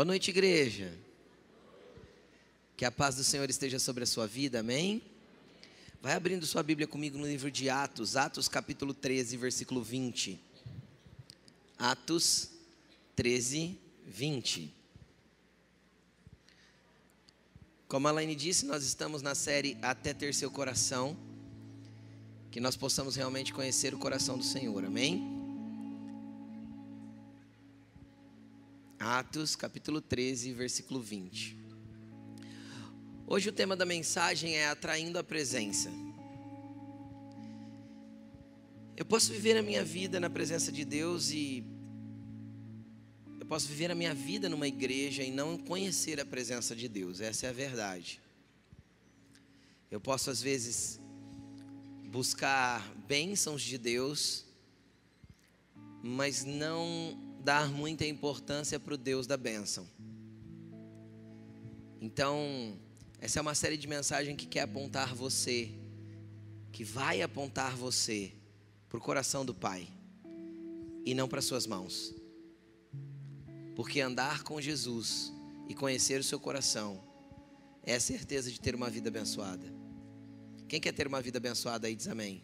Boa noite, igreja. Que a paz do Senhor esteja sobre a sua vida, amém? Vai abrindo sua Bíblia comigo no livro de Atos, Atos capítulo 13, versículo 20. Atos 13, 20. Como a Laine disse, nós estamos na série Até Ter Seu Coração. Que nós possamos realmente conhecer o coração do Senhor, amém? Atos capítulo 13, versículo 20. Hoje o tema da mensagem é atraindo a presença. Eu posso viver a minha vida na presença de Deus e eu posso viver a minha vida numa igreja e não conhecer a presença de Deus. Essa é a verdade. Eu posso às vezes buscar bênçãos de Deus, mas não dar muita importância para o Deus da bênção. Então, essa é uma série de mensagens que quer apontar você, que vai apontar você para o coração do Pai e não para suas mãos. Porque andar com Jesus e conhecer o seu coração é a certeza de ter uma vida abençoada. Quem quer ter uma vida abençoada aí diz amém.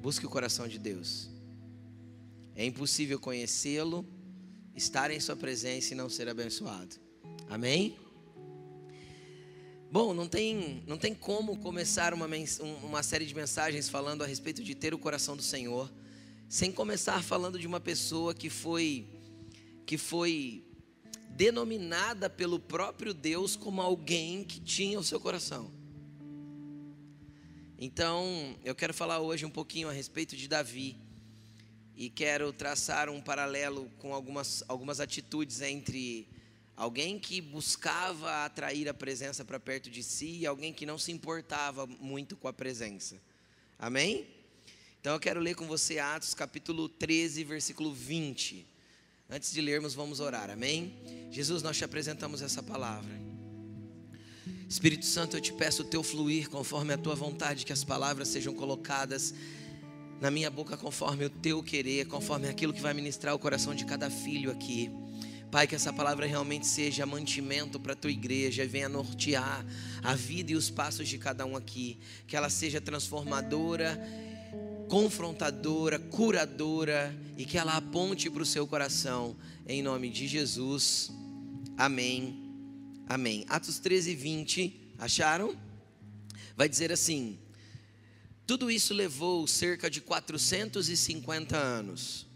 Busque o coração de Deus. É impossível conhecê-lo, estar em Sua presença e não ser abençoado. Amém? Bom, não tem, não tem como começar uma, uma série de mensagens falando a respeito de ter o coração do Senhor, sem começar falando de uma pessoa que foi, que foi denominada pelo próprio Deus como alguém que tinha o seu coração. Então, eu quero falar hoje um pouquinho a respeito de Davi e quero traçar um paralelo com algumas, algumas atitudes entre alguém que buscava atrair a presença para perto de si e alguém que não se importava muito com a presença. Amém? Então eu quero ler com você Atos capítulo 13, versículo 20. Antes de lermos, vamos orar. Amém? Jesus, nós te apresentamos essa palavra. Espírito Santo, eu te peço o teu fluir conforme a tua vontade, que as palavras sejam colocadas na minha boca conforme o teu querer, conforme aquilo que vai ministrar o coração de cada filho aqui. Pai, que essa palavra realmente seja mantimento para a tua igreja e venha nortear a vida e os passos de cada um aqui. Que ela seja transformadora, confrontadora, curadora e que ela aponte para o seu coração. Em nome de Jesus. Amém. Amém. Atos 13, 20. Acharam? Vai dizer assim: tudo isso levou cerca de 450 anos.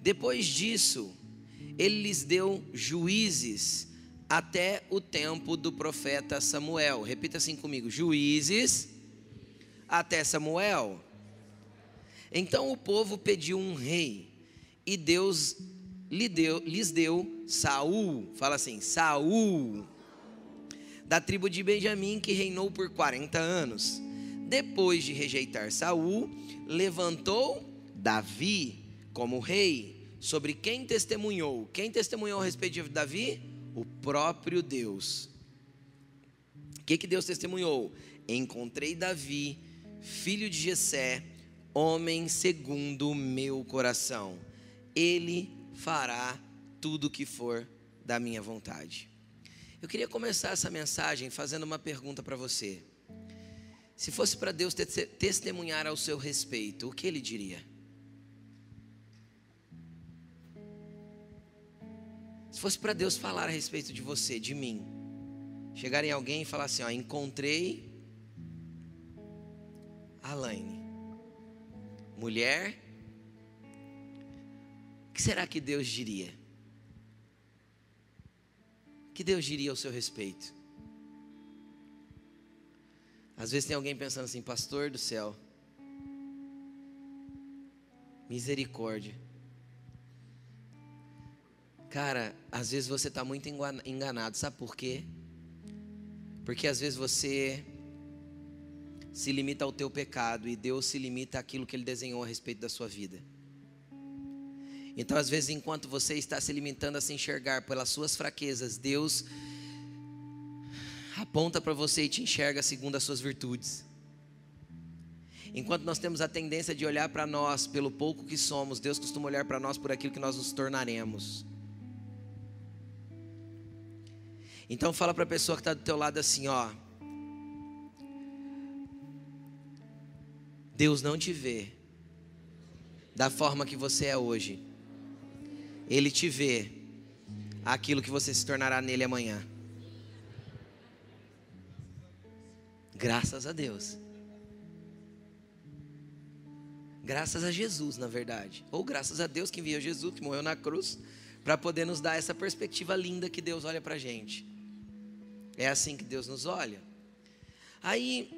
Depois disso, ele lhes deu juízes até o tempo do profeta Samuel. Repita assim comigo: juízes até Samuel. Então o povo pediu um rei e Deus lhe deu, lhes deu Saul. Fala assim: Saul, da tribo de Benjamim, que reinou por 40 anos. Depois de rejeitar Saul, levantou Davi como rei, sobre quem testemunhou. Quem testemunhou a respeito de Davi? O próprio Deus. O que, que Deus testemunhou? Encontrei Davi, filho de Jessé, homem segundo o meu coração. Ele fará tudo o que for da minha vontade. Eu queria começar essa mensagem fazendo uma pergunta para você. Se fosse para Deus testemunhar ao seu respeito, o que ele diria? Se fosse para Deus falar a respeito de você, de mim, chegar em alguém e falar assim: ó, encontrei a Laine, mulher, o que será que Deus diria? O que Deus diria ao seu respeito? Às vezes tem alguém pensando assim, pastor do céu, misericórdia. Cara, às vezes você está muito enganado, sabe por quê? Porque às vezes você se limita ao teu pecado e Deus se limita àquilo que Ele desenhou a respeito da sua vida. Então, às vezes, enquanto você está se limitando a se enxergar pelas suas fraquezas, Deus aponta para você e te enxerga segundo as suas virtudes. Enquanto nós temos a tendência de olhar para nós pelo pouco que somos, Deus costuma olhar para nós por aquilo que nós nos tornaremos. Então fala para a pessoa que está do teu lado assim, ó. Deus não te vê da forma que você é hoje. Ele te vê aquilo que você se tornará nele amanhã. Graças a Deus. Graças a Jesus, na verdade. Ou graças a Deus que enviou Jesus, que morreu na cruz, para poder nos dar essa perspectiva linda que Deus olha para a gente. É assim que Deus nos olha. Aí,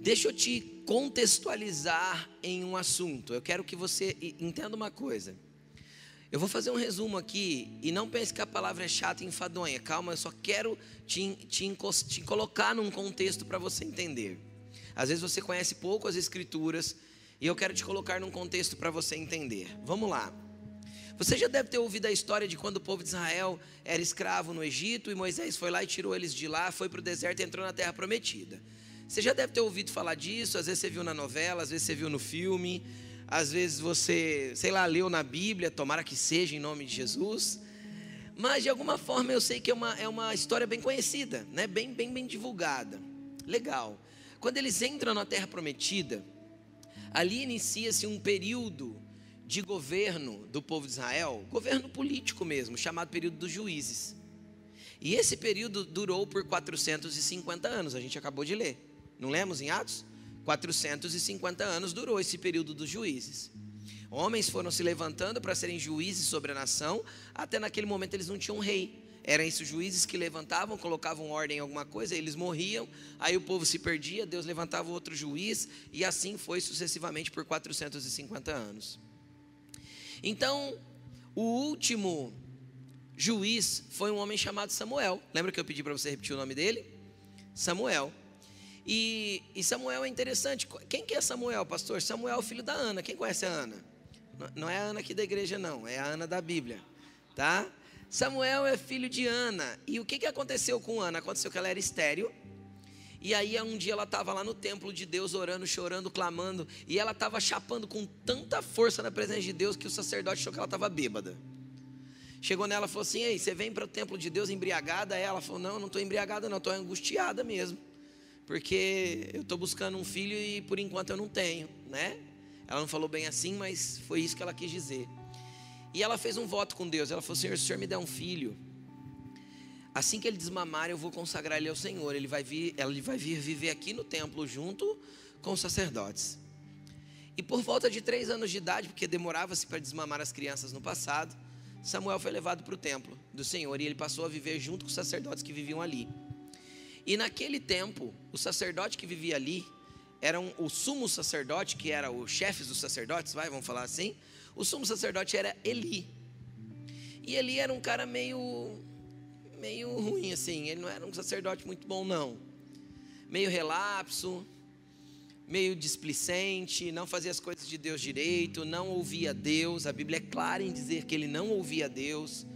deixa eu te contextualizar em um assunto. Eu quero que você entenda uma coisa. Eu vou fazer um resumo aqui e não pense que a palavra é chata e enfadonha. Calma, eu só quero te, te, te colocar num contexto para você entender. Às vezes você conhece pouco as escrituras e eu quero te colocar num contexto para você entender. Vamos lá. Você já deve ter ouvido a história de quando o povo de Israel era escravo no Egito e Moisés foi lá e tirou eles de lá, foi para o deserto e entrou na terra prometida. Você já deve ter ouvido falar disso, às vezes você viu na novela, às vezes você viu no filme, às vezes você, sei lá, leu na Bíblia, tomara que seja em nome de Jesus. Mas de alguma forma eu sei que é uma, é uma história bem conhecida, né? bem, bem, bem divulgada. Legal. Quando eles entram na terra prometida, ali inicia-se um período de governo do povo de Israel, governo político mesmo, chamado período dos juízes. E esse período durou por 450 anos, a gente acabou de ler. Não lemos em Atos? 450 anos durou esse período dos juízes. Homens foram se levantando para serem juízes sobre a nação, até naquele momento eles não tinham rei. Eram esses juízes que levantavam, colocavam ordem em alguma coisa, eles morriam, aí o povo se perdia, Deus levantava outro juiz, e assim foi sucessivamente por 450 anos. Então, o último juiz foi um homem chamado Samuel. Lembra que eu pedi para você repetir o nome dele? Samuel. E, e, Samuel é interessante. Quem que é Samuel, pastor? Samuel é o filho da Ana. Quem conhece a Ana? Não é a Ana aqui da igreja, não. É a Ana da Bíblia, tá? Samuel é filho de Ana. E o que, que aconteceu com Ana? Aconteceu que ela era estéreo. E aí um dia ela estava lá no templo de Deus orando, chorando, clamando. E ela estava chapando com tanta força na presença de Deus que o sacerdote achou que ela estava bêbada. Chegou nela e falou assim: Ei, você vem para o templo de Deus embriagada? Ela falou: Não, não estou embriagada, não, estou angustiada mesmo. Porque eu estou buscando um filho e por enquanto eu não tenho, né? Ela não falou bem assim, mas foi isso que ela quis dizer. E ela fez um voto com Deus. Ela falou: Senhor, se o Senhor me der um filho, assim que ele desmamar, eu vou consagrar ele ao Senhor. Ele vai vir, ele vai vir viver aqui no templo junto com os sacerdotes. E por volta de três anos de idade, porque demorava-se para desmamar as crianças no passado, Samuel foi levado para o templo do Senhor e ele passou a viver junto com os sacerdotes que viviam ali. E naquele tempo, o sacerdote que vivia ali era um, o sumo sacerdote, que era o chefe dos sacerdotes, vai, vamos falar assim, o sumo sacerdote era Eli. E Eli era um cara meio meio ruim assim, ele não era um sacerdote muito bom não. Meio relapso, meio displicente, não fazia as coisas de Deus direito, não ouvia Deus. A Bíblia é clara em dizer que ele não ouvia Deus,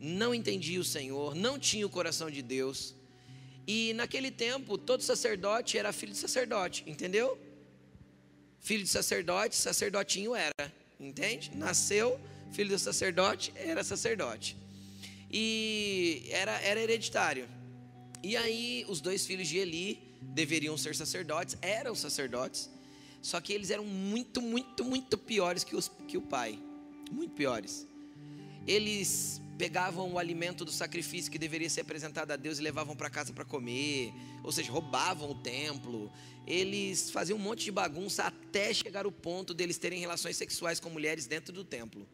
não entendia o Senhor, não tinha o coração de Deus. E naquele tempo, todo sacerdote era filho de sacerdote, entendeu? Filho de sacerdote, sacerdotinho era entende? Nasceu, filho do sacerdote, era sacerdote. E era, era hereditário. E aí, os dois filhos de Eli deveriam ser sacerdotes, eram sacerdotes, só que eles eram muito, muito, muito piores que, os, que o pai. Muito piores. Eles pegavam o alimento do sacrifício que deveria ser apresentado a Deus e levavam para casa para comer, ou seja, roubavam o templo. Eles faziam um monte de bagunça até chegar o ponto deles terem relações sexuais com mulheres dentro do templo,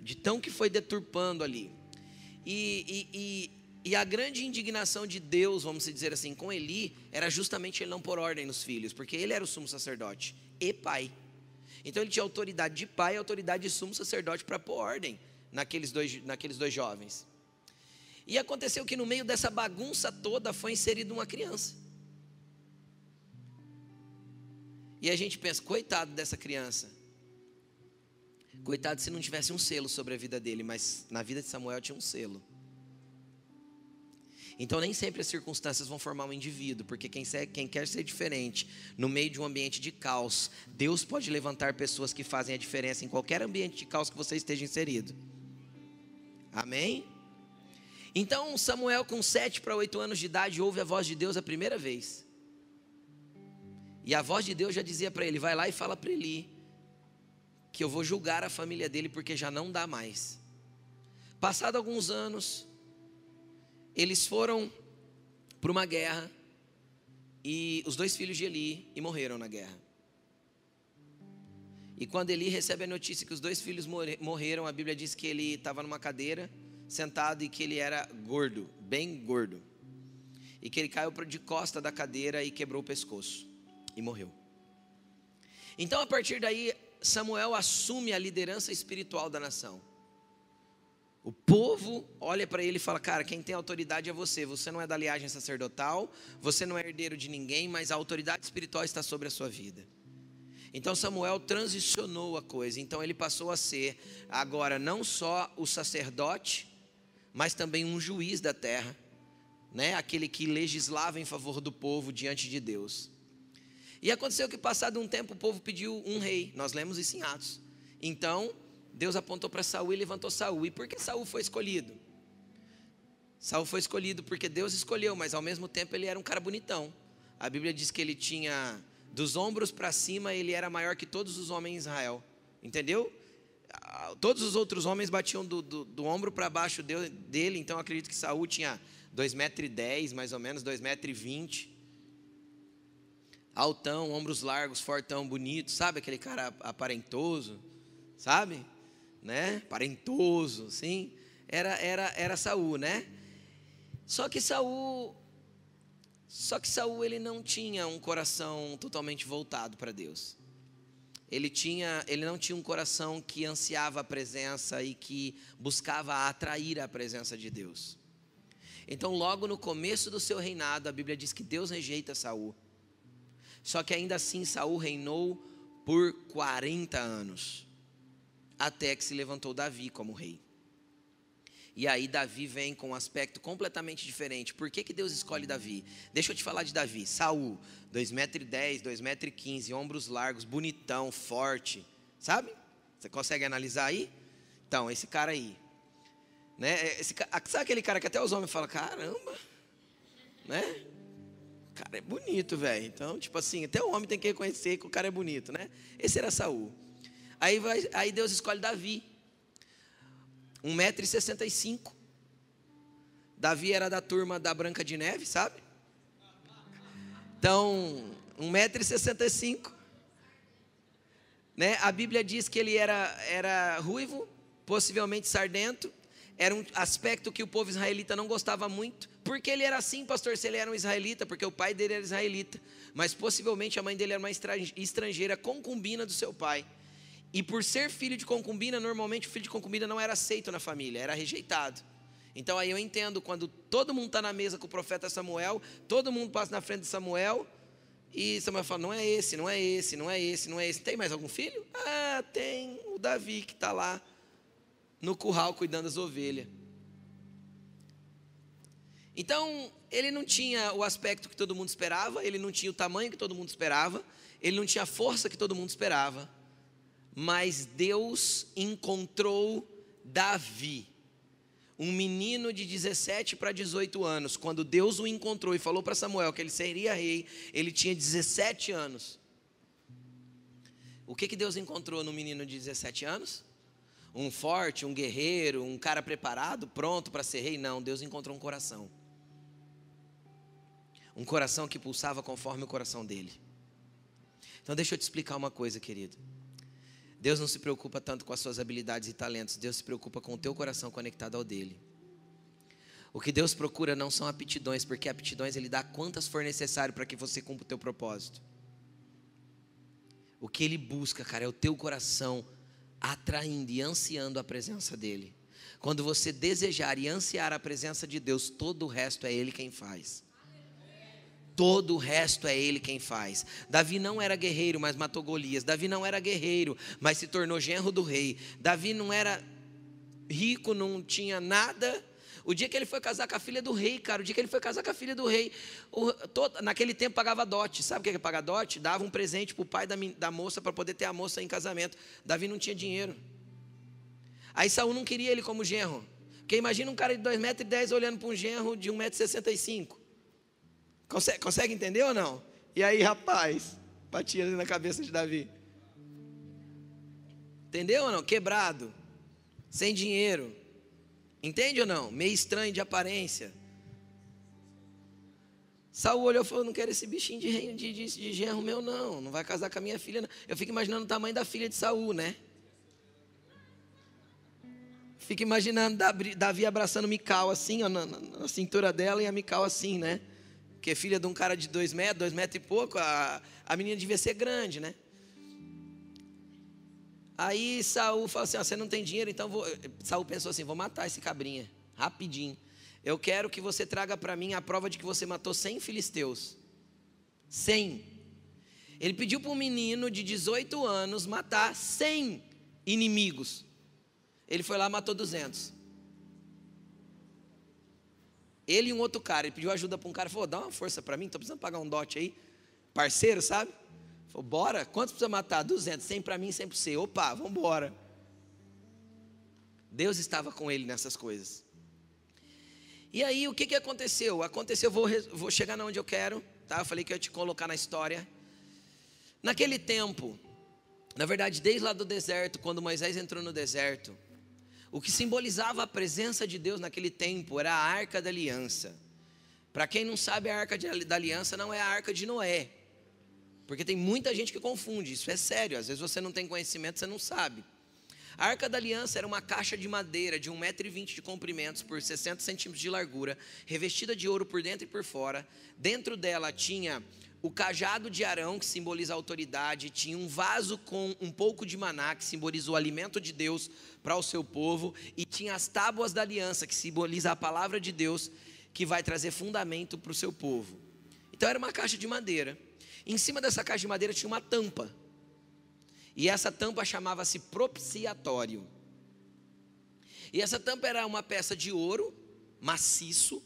de tão que foi deturpando ali. E, e, e, e a grande indignação de Deus, vamos dizer assim, com Eli, era justamente ele não pôr ordem nos filhos, porque ele era o sumo sacerdote e pai. Então ele tinha autoridade de pai e autoridade de sumo sacerdote para pôr ordem naqueles dois, naqueles dois jovens. E aconteceu que no meio dessa bagunça toda foi inserida uma criança. E a gente pensa, coitado dessa criança. Coitado se não tivesse um selo sobre a vida dele, mas na vida de Samuel tinha um selo. Então nem sempre as circunstâncias vão formar um indivíduo, porque quem, quem, quer ser diferente no meio de um ambiente de caos, Deus pode levantar pessoas que fazem a diferença em qualquer ambiente de caos que você esteja inserido. Amém? Então Samuel, com sete para oito anos de idade, ouve a voz de Deus a primeira vez. E a voz de Deus já dizia para ele: vai lá e fala para Eli, que eu vou julgar a família dele porque já não dá mais. Passado alguns anos, eles foram para uma guerra e os dois filhos de Eli e morreram na guerra. E quando Eli recebe a notícia que os dois filhos morreram, a Bíblia diz que ele estava numa cadeira, sentado e que ele era gordo, bem gordo. E que ele caiu de costa da cadeira e quebrou o pescoço e morreu. Então, a partir daí, Samuel assume a liderança espiritual da nação. O povo olha para ele e fala: Cara, quem tem autoridade é você. Você não é da liagem sacerdotal, você não é herdeiro de ninguém, mas a autoridade espiritual está sobre a sua vida. Então Samuel transicionou a coisa. Então ele passou a ser agora não só o sacerdote, mas também um juiz da terra, né? Aquele que legislava em favor do povo diante de Deus. E aconteceu que passado um tempo o povo pediu um rei. Nós lemos isso em Atos. Então Deus apontou para Saul e levantou Saul. E por que Saul foi escolhido? Saul foi escolhido porque Deus escolheu, mas ao mesmo tempo ele era um cara bonitão. A Bíblia diz que ele tinha dos ombros para cima, ele era maior que todos os homens em Israel. Entendeu? Todos os outros homens batiam do, do, do ombro para baixo dele, então acredito que Saul tinha 2,10 metros, mais ou menos, 2,20 metros. Altão, ombros largos, fortão, bonito, sabe? Aquele cara aparentoso, sabe? Né? Aparentoso, sim. Era, era, era Saul, né? Só que Saul só que Saul ele não tinha um coração totalmente voltado para Deus. Ele tinha, ele não tinha um coração que ansiava a presença e que buscava atrair a presença de Deus. Então, logo no começo do seu reinado, a Bíblia diz que Deus rejeita Saul. Só que ainda assim Saul reinou por 40 anos, até que se levantou Davi como rei. E aí Davi vem com um aspecto completamente diferente. Por que, que Deus escolhe Davi? Deixa eu te falar de Davi. Saul, 2,10 metros, 2,15 metros, ombros largos, bonitão, forte. Sabe? Você consegue analisar aí? Então, esse cara aí. Né? Esse, sabe aquele cara que até os homens falam, caramba, né? O cara é bonito, velho. Então, tipo assim, até o homem tem que reconhecer que o cara é bonito, né? Esse era Saul. Aí, vai, aí Deus escolhe Davi. 1,65m. Davi era da turma da Branca de Neve, sabe? Então, 1,65m. Né? A Bíblia diz que ele era, era ruivo, possivelmente sardento. Era um aspecto que o povo israelita não gostava muito. Porque ele era assim, pastor, se ele era um israelita, porque o pai dele era israelita. Mas possivelmente a mãe dele era uma estrangeira, concubina do seu pai. E por ser filho de concubina, normalmente o filho de concubina não era aceito na família, era rejeitado. Então aí eu entendo quando todo mundo está na mesa com o profeta Samuel, todo mundo passa na frente de Samuel, e Samuel fala: não é esse, não é esse, não é esse, não é esse. Tem mais algum filho? Ah, tem o Davi que está lá no curral cuidando das ovelhas. Então, ele não tinha o aspecto que todo mundo esperava, ele não tinha o tamanho que todo mundo esperava, ele não tinha a força que todo mundo esperava mas Deus encontrou Davi, um menino de 17 para 18 anos. Quando Deus o encontrou e falou para Samuel que ele seria rei, ele tinha 17 anos. O que, que Deus encontrou no menino de 17 anos? Um forte, um guerreiro, um cara preparado, pronto para ser rei? Não, Deus encontrou um coração. Um coração que pulsava conforme o coração dele. Então deixa eu te explicar uma coisa, querido. Deus não se preocupa tanto com as suas habilidades e talentos, Deus se preocupa com o teu coração conectado ao dele. O que Deus procura não são aptidões, porque aptidões Ele dá quantas for necessário para que você cumpra o teu propósito. O que Ele busca, cara, é o teu coração atraindo e ansiando a presença dEle. Quando você desejar e ansiar a presença de Deus, todo o resto é Ele quem faz todo o resto é ele quem faz. Davi não era guerreiro, mas matou Golias. Davi não era guerreiro, mas se tornou genro do rei. Davi não era rico, não tinha nada. O dia que ele foi casar com a filha do rei, cara, o dia que ele foi casar com a filha do rei, o, todo, naquele tempo pagava dote. Sabe o que é pagar dote? Dava um presente para o pai da, da moça para poder ter a moça em casamento. Davi não tinha dinheiro. Aí Saul não queria ele como genro. Porque imagina um cara de 2,10 metros olhando para um genro de 1,65m. Consegue, consegue entender ou não? E aí, rapaz, batia ali na cabeça de Davi. Entendeu ou não? Quebrado, sem dinheiro. Entende ou não? Meio estranho de aparência. Saul olhou e falou: Não quero esse bichinho de, de, de, de genro meu, não. Não vai casar com a minha filha. Não. Eu fico imaginando o tamanho da filha de Saul, né? Fico imaginando Davi abraçando Mical assim, ó, na, na, cintura dela e a Mical assim, né? Porque filha de um cara de dois metros, dois metros e pouco, a, a menina devia ser grande, né? Aí Saul falou assim: Você não tem dinheiro, então vou. Saul pensou assim: Vou matar esse cabrinha, rapidinho. Eu quero que você traga para mim a prova de que você matou 100 filisteus. 100. Ele pediu para um menino de 18 anos matar 100 inimigos. Ele foi lá e matou 200. Ele e um outro cara, ele pediu ajuda para um cara, falou: dá uma força para mim, estou precisando pagar um dote aí. Parceiro, sabe? Falou: bora, quantos precisa matar? 200, 100 para mim, 100 para você. Opa, vamos embora. Deus estava com ele nessas coisas. E aí, o que, que aconteceu? Aconteceu, vou, vou chegar onde eu quero, tá? Eu falei que eu ia te colocar na história. Naquele tempo, na verdade, desde lá do deserto, quando Moisés entrou no deserto, o que simbolizava a presença de Deus naquele tempo era a arca da aliança. Para quem não sabe, a arca da aliança não é a arca de Noé. Porque tem muita gente que confunde, isso é sério. Às vezes você não tem conhecimento, você não sabe. A arca da aliança era uma caixa de madeira de 1,20m de comprimentos por 60 centímetros de largura, revestida de ouro por dentro e por fora. Dentro dela tinha o cajado de Arão, que simboliza a autoridade, tinha um vaso com um pouco de maná, que simboliza o alimento de Deus para o seu povo, e tinha as tábuas da aliança, que simboliza a palavra de Deus, que vai trazer fundamento para o seu povo. Então era uma caixa de madeira. Em cima dessa caixa de madeira tinha uma tampa. E essa tampa chamava-se propiciatório. E essa tampa era uma peça de ouro maciço,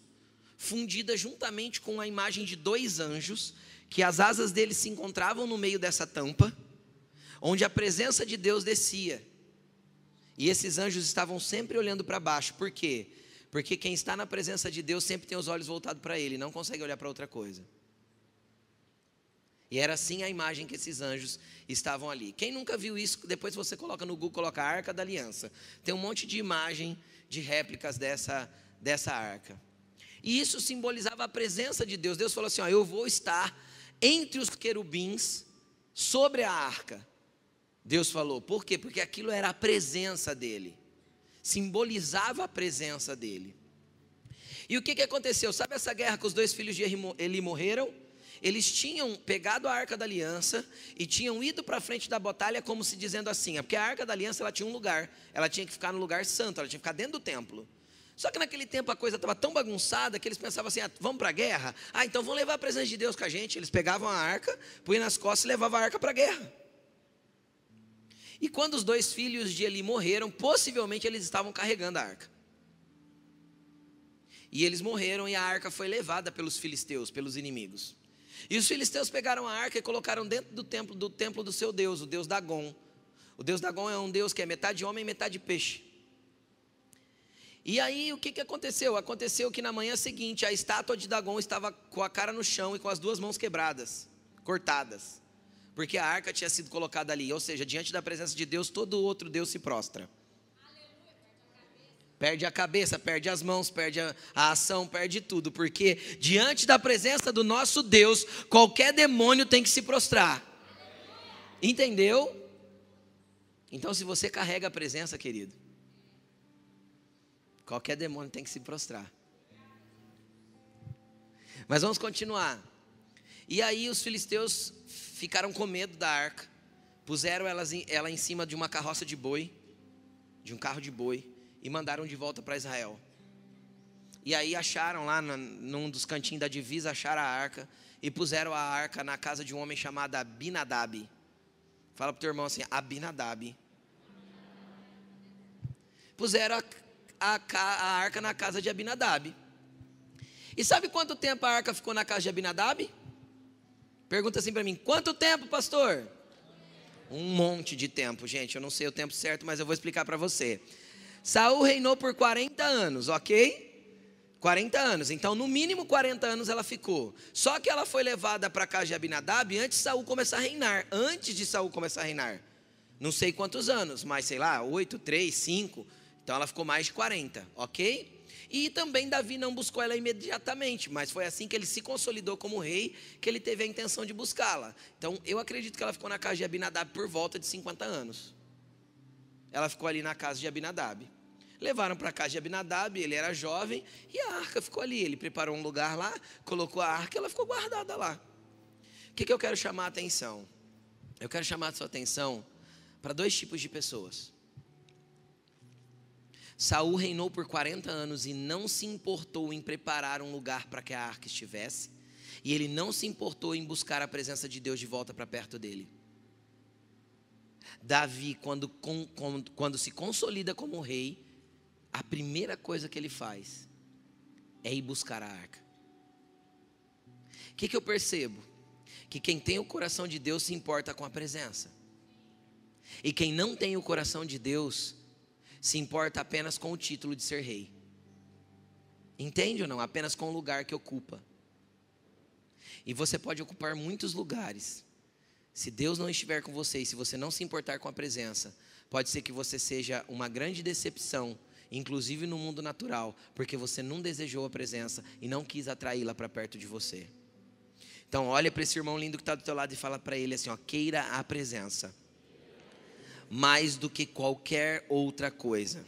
fundida juntamente com a imagem de dois anjos que as asas dele se encontravam no meio dessa tampa, onde a presença de Deus descia. E esses anjos estavam sempre olhando para baixo. Por quê? Porque quem está na presença de Deus sempre tem os olhos voltados para Ele, não consegue olhar para outra coisa. E era assim a imagem que esses anjos estavam ali. Quem nunca viu isso, depois você coloca no Google, coloca a Arca da Aliança. Tem um monte de imagem de réplicas dessa, dessa arca. E isso simbolizava a presença de Deus. Deus falou assim: ó, Eu vou estar entre os querubins sobre a arca. Deus falou, por quê? Porque aquilo era a presença dele, simbolizava a presença dele. E o que, que aconteceu? Sabe essa guerra que os dois filhos de Eli morreram? Eles tinham pegado a arca da aliança e tinham ido para frente da batalha, como se dizendo assim: é porque a arca da aliança ela tinha um lugar, ela tinha que ficar no lugar santo, ela tinha que ficar dentro do templo. Só que naquele tempo a coisa estava tão bagunçada que eles pensavam assim: ah, vamos para a guerra? Ah, então vamos levar a presença de Deus com a gente. Eles pegavam a arca, punham nas costas e levavam a arca para a guerra. E quando os dois filhos de Eli morreram, possivelmente eles estavam carregando a arca. E eles morreram e a arca foi levada pelos filisteus, pelos inimigos. E os filisteus pegaram a arca e colocaram dentro do templo do templo do seu Deus, o Deus Dagon. O Deus Dagon é um Deus que é metade homem e metade peixe. E aí o que, que aconteceu? Aconteceu que na manhã seguinte a estátua de Dagon estava com a cara no chão e com as duas mãos quebradas, cortadas, porque a arca tinha sido colocada ali. Ou seja, diante da presença de Deus, todo outro Deus se prostra. Perde a cabeça, perde as mãos, perde a, a, ação, perde tudo, porque diante da presença do nosso Deus, qualquer demônio tem que se prostrar. Entendeu? Então, se você carrega a presença, querido, Qualquer demônio tem que se prostrar. Mas vamos continuar. E aí os filisteus ficaram com medo da arca, puseram ela em cima de uma carroça de boi, de um carro de boi, e mandaram de volta para Israel. E aí acharam lá num dos cantinhos da divisa, acharam a arca e puseram a arca na casa de um homem chamado Abinadab. Fala para o teu irmão assim, Abinadab. Puseram a a, a arca na casa de Abinadab. E sabe quanto tempo a arca ficou na casa de Abinadab? Pergunta assim para mim: quanto tempo, pastor? Um monte de tempo, gente. Eu não sei o tempo certo, mas eu vou explicar para você. Saul reinou por 40 anos, ok? 40 anos. Então, no mínimo 40 anos ela ficou. Só que ela foi levada para casa de Abinadab antes de Saul começar a reinar. Antes de Saul começar a reinar. Não sei quantos anos, mas sei lá, 8, 3, 5. Então ela ficou mais de 40, ok? E também Davi não buscou ela imediatamente, mas foi assim que ele se consolidou como rei, que ele teve a intenção de buscá-la. Então eu acredito que ela ficou na casa de Abinadab por volta de 50 anos. Ela ficou ali na casa de Abinadab. Levaram para a casa de Abinadab, ele era jovem, e a arca ficou ali. Ele preparou um lugar lá, colocou a arca e ela ficou guardada lá. O que, que eu quero chamar a atenção? Eu quero chamar a sua atenção para dois tipos de pessoas. Saul reinou por 40 anos e não se importou em preparar um lugar para que a arca estivesse, e ele não se importou em buscar a presença de Deus de volta para perto dele. Davi, quando, quando, quando se consolida como rei, a primeira coisa que ele faz é ir buscar a arca. O que, que eu percebo? Que quem tem o coração de Deus se importa com a presença. E quem não tem o coração de Deus se importa apenas com o título de ser rei. Entende ou não? Apenas com o lugar que ocupa. E você pode ocupar muitos lugares. Se Deus não estiver com você e se você não se importar com a presença, pode ser que você seja uma grande decepção inclusive no mundo natural, porque você não desejou a presença e não quis atraí-la para perto de você. Então, olha para esse irmão lindo que está do teu lado e fala para ele assim: ó, queira a presença, mais do que qualquer outra coisa.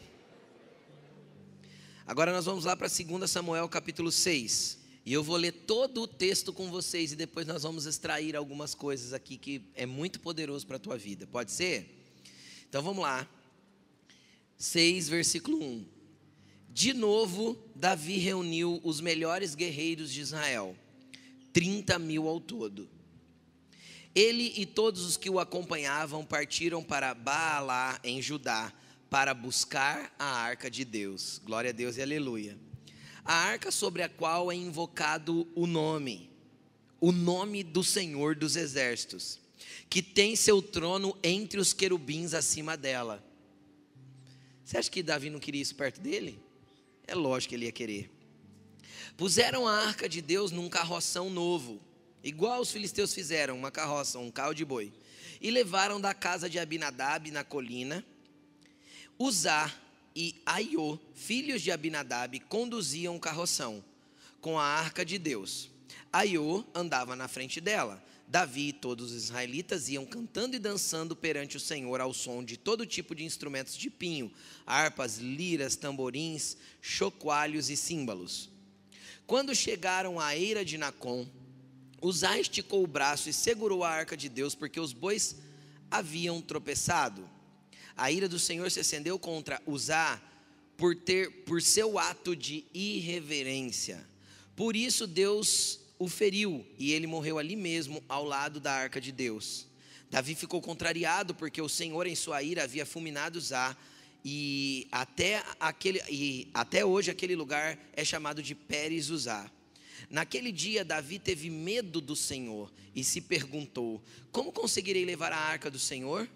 Agora nós vamos lá para 2 Samuel capítulo 6. E eu vou ler todo o texto com vocês e depois nós vamos extrair algumas coisas aqui que é muito poderoso para a tua vida. Pode ser? Então vamos lá. 6, versículo 1. De novo, Davi reuniu os melhores guerreiros de Israel, 30 mil ao todo. Ele e todos os que o acompanhavam partiram para Baalá, em Judá, para buscar a arca de Deus. Glória a Deus e aleluia. A arca sobre a qual é invocado o nome, o nome do Senhor dos Exércitos, que tem seu trono entre os querubins acima dela. Você acha que Davi não queria isso perto dele? É lógico que ele ia querer. Puseram a arca de Deus num carroção novo, igual os filisteus fizeram, uma carroça, um carro de boi, e levaram da casa de Abinadab na colina. Uzá e Aiô, filhos de Abinadab, conduziam o carroção com a arca de Deus. Aiô andava na frente dela Davi e todos os israelitas iam cantando e dançando perante o Senhor ao som de todo tipo de instrumentos de pinho, harpas, liras, tamborins, chocoalhos e símbolos. Quando chegaram à eira de Nacon, Uzá esticou o braço e segurou a arca de Deus, porque os bois haviam tropeçado. A ira do Senhor se acendeu contra Uzá por ter por seu ato de irreverência. Por isso Deus o feriu e ele morreu ali mesmo, ao lado da arca de Deus. Davi ficou contrariado porque o Senhor, em sua ira, havia fulminado Zá, e até, aquele, e até hoje aquele lugar é chamado de Pérez Uzá. Naquele dia, Davi teve medo do Senhor e se perguntou: Como conseguirei levar a arca do Senhor?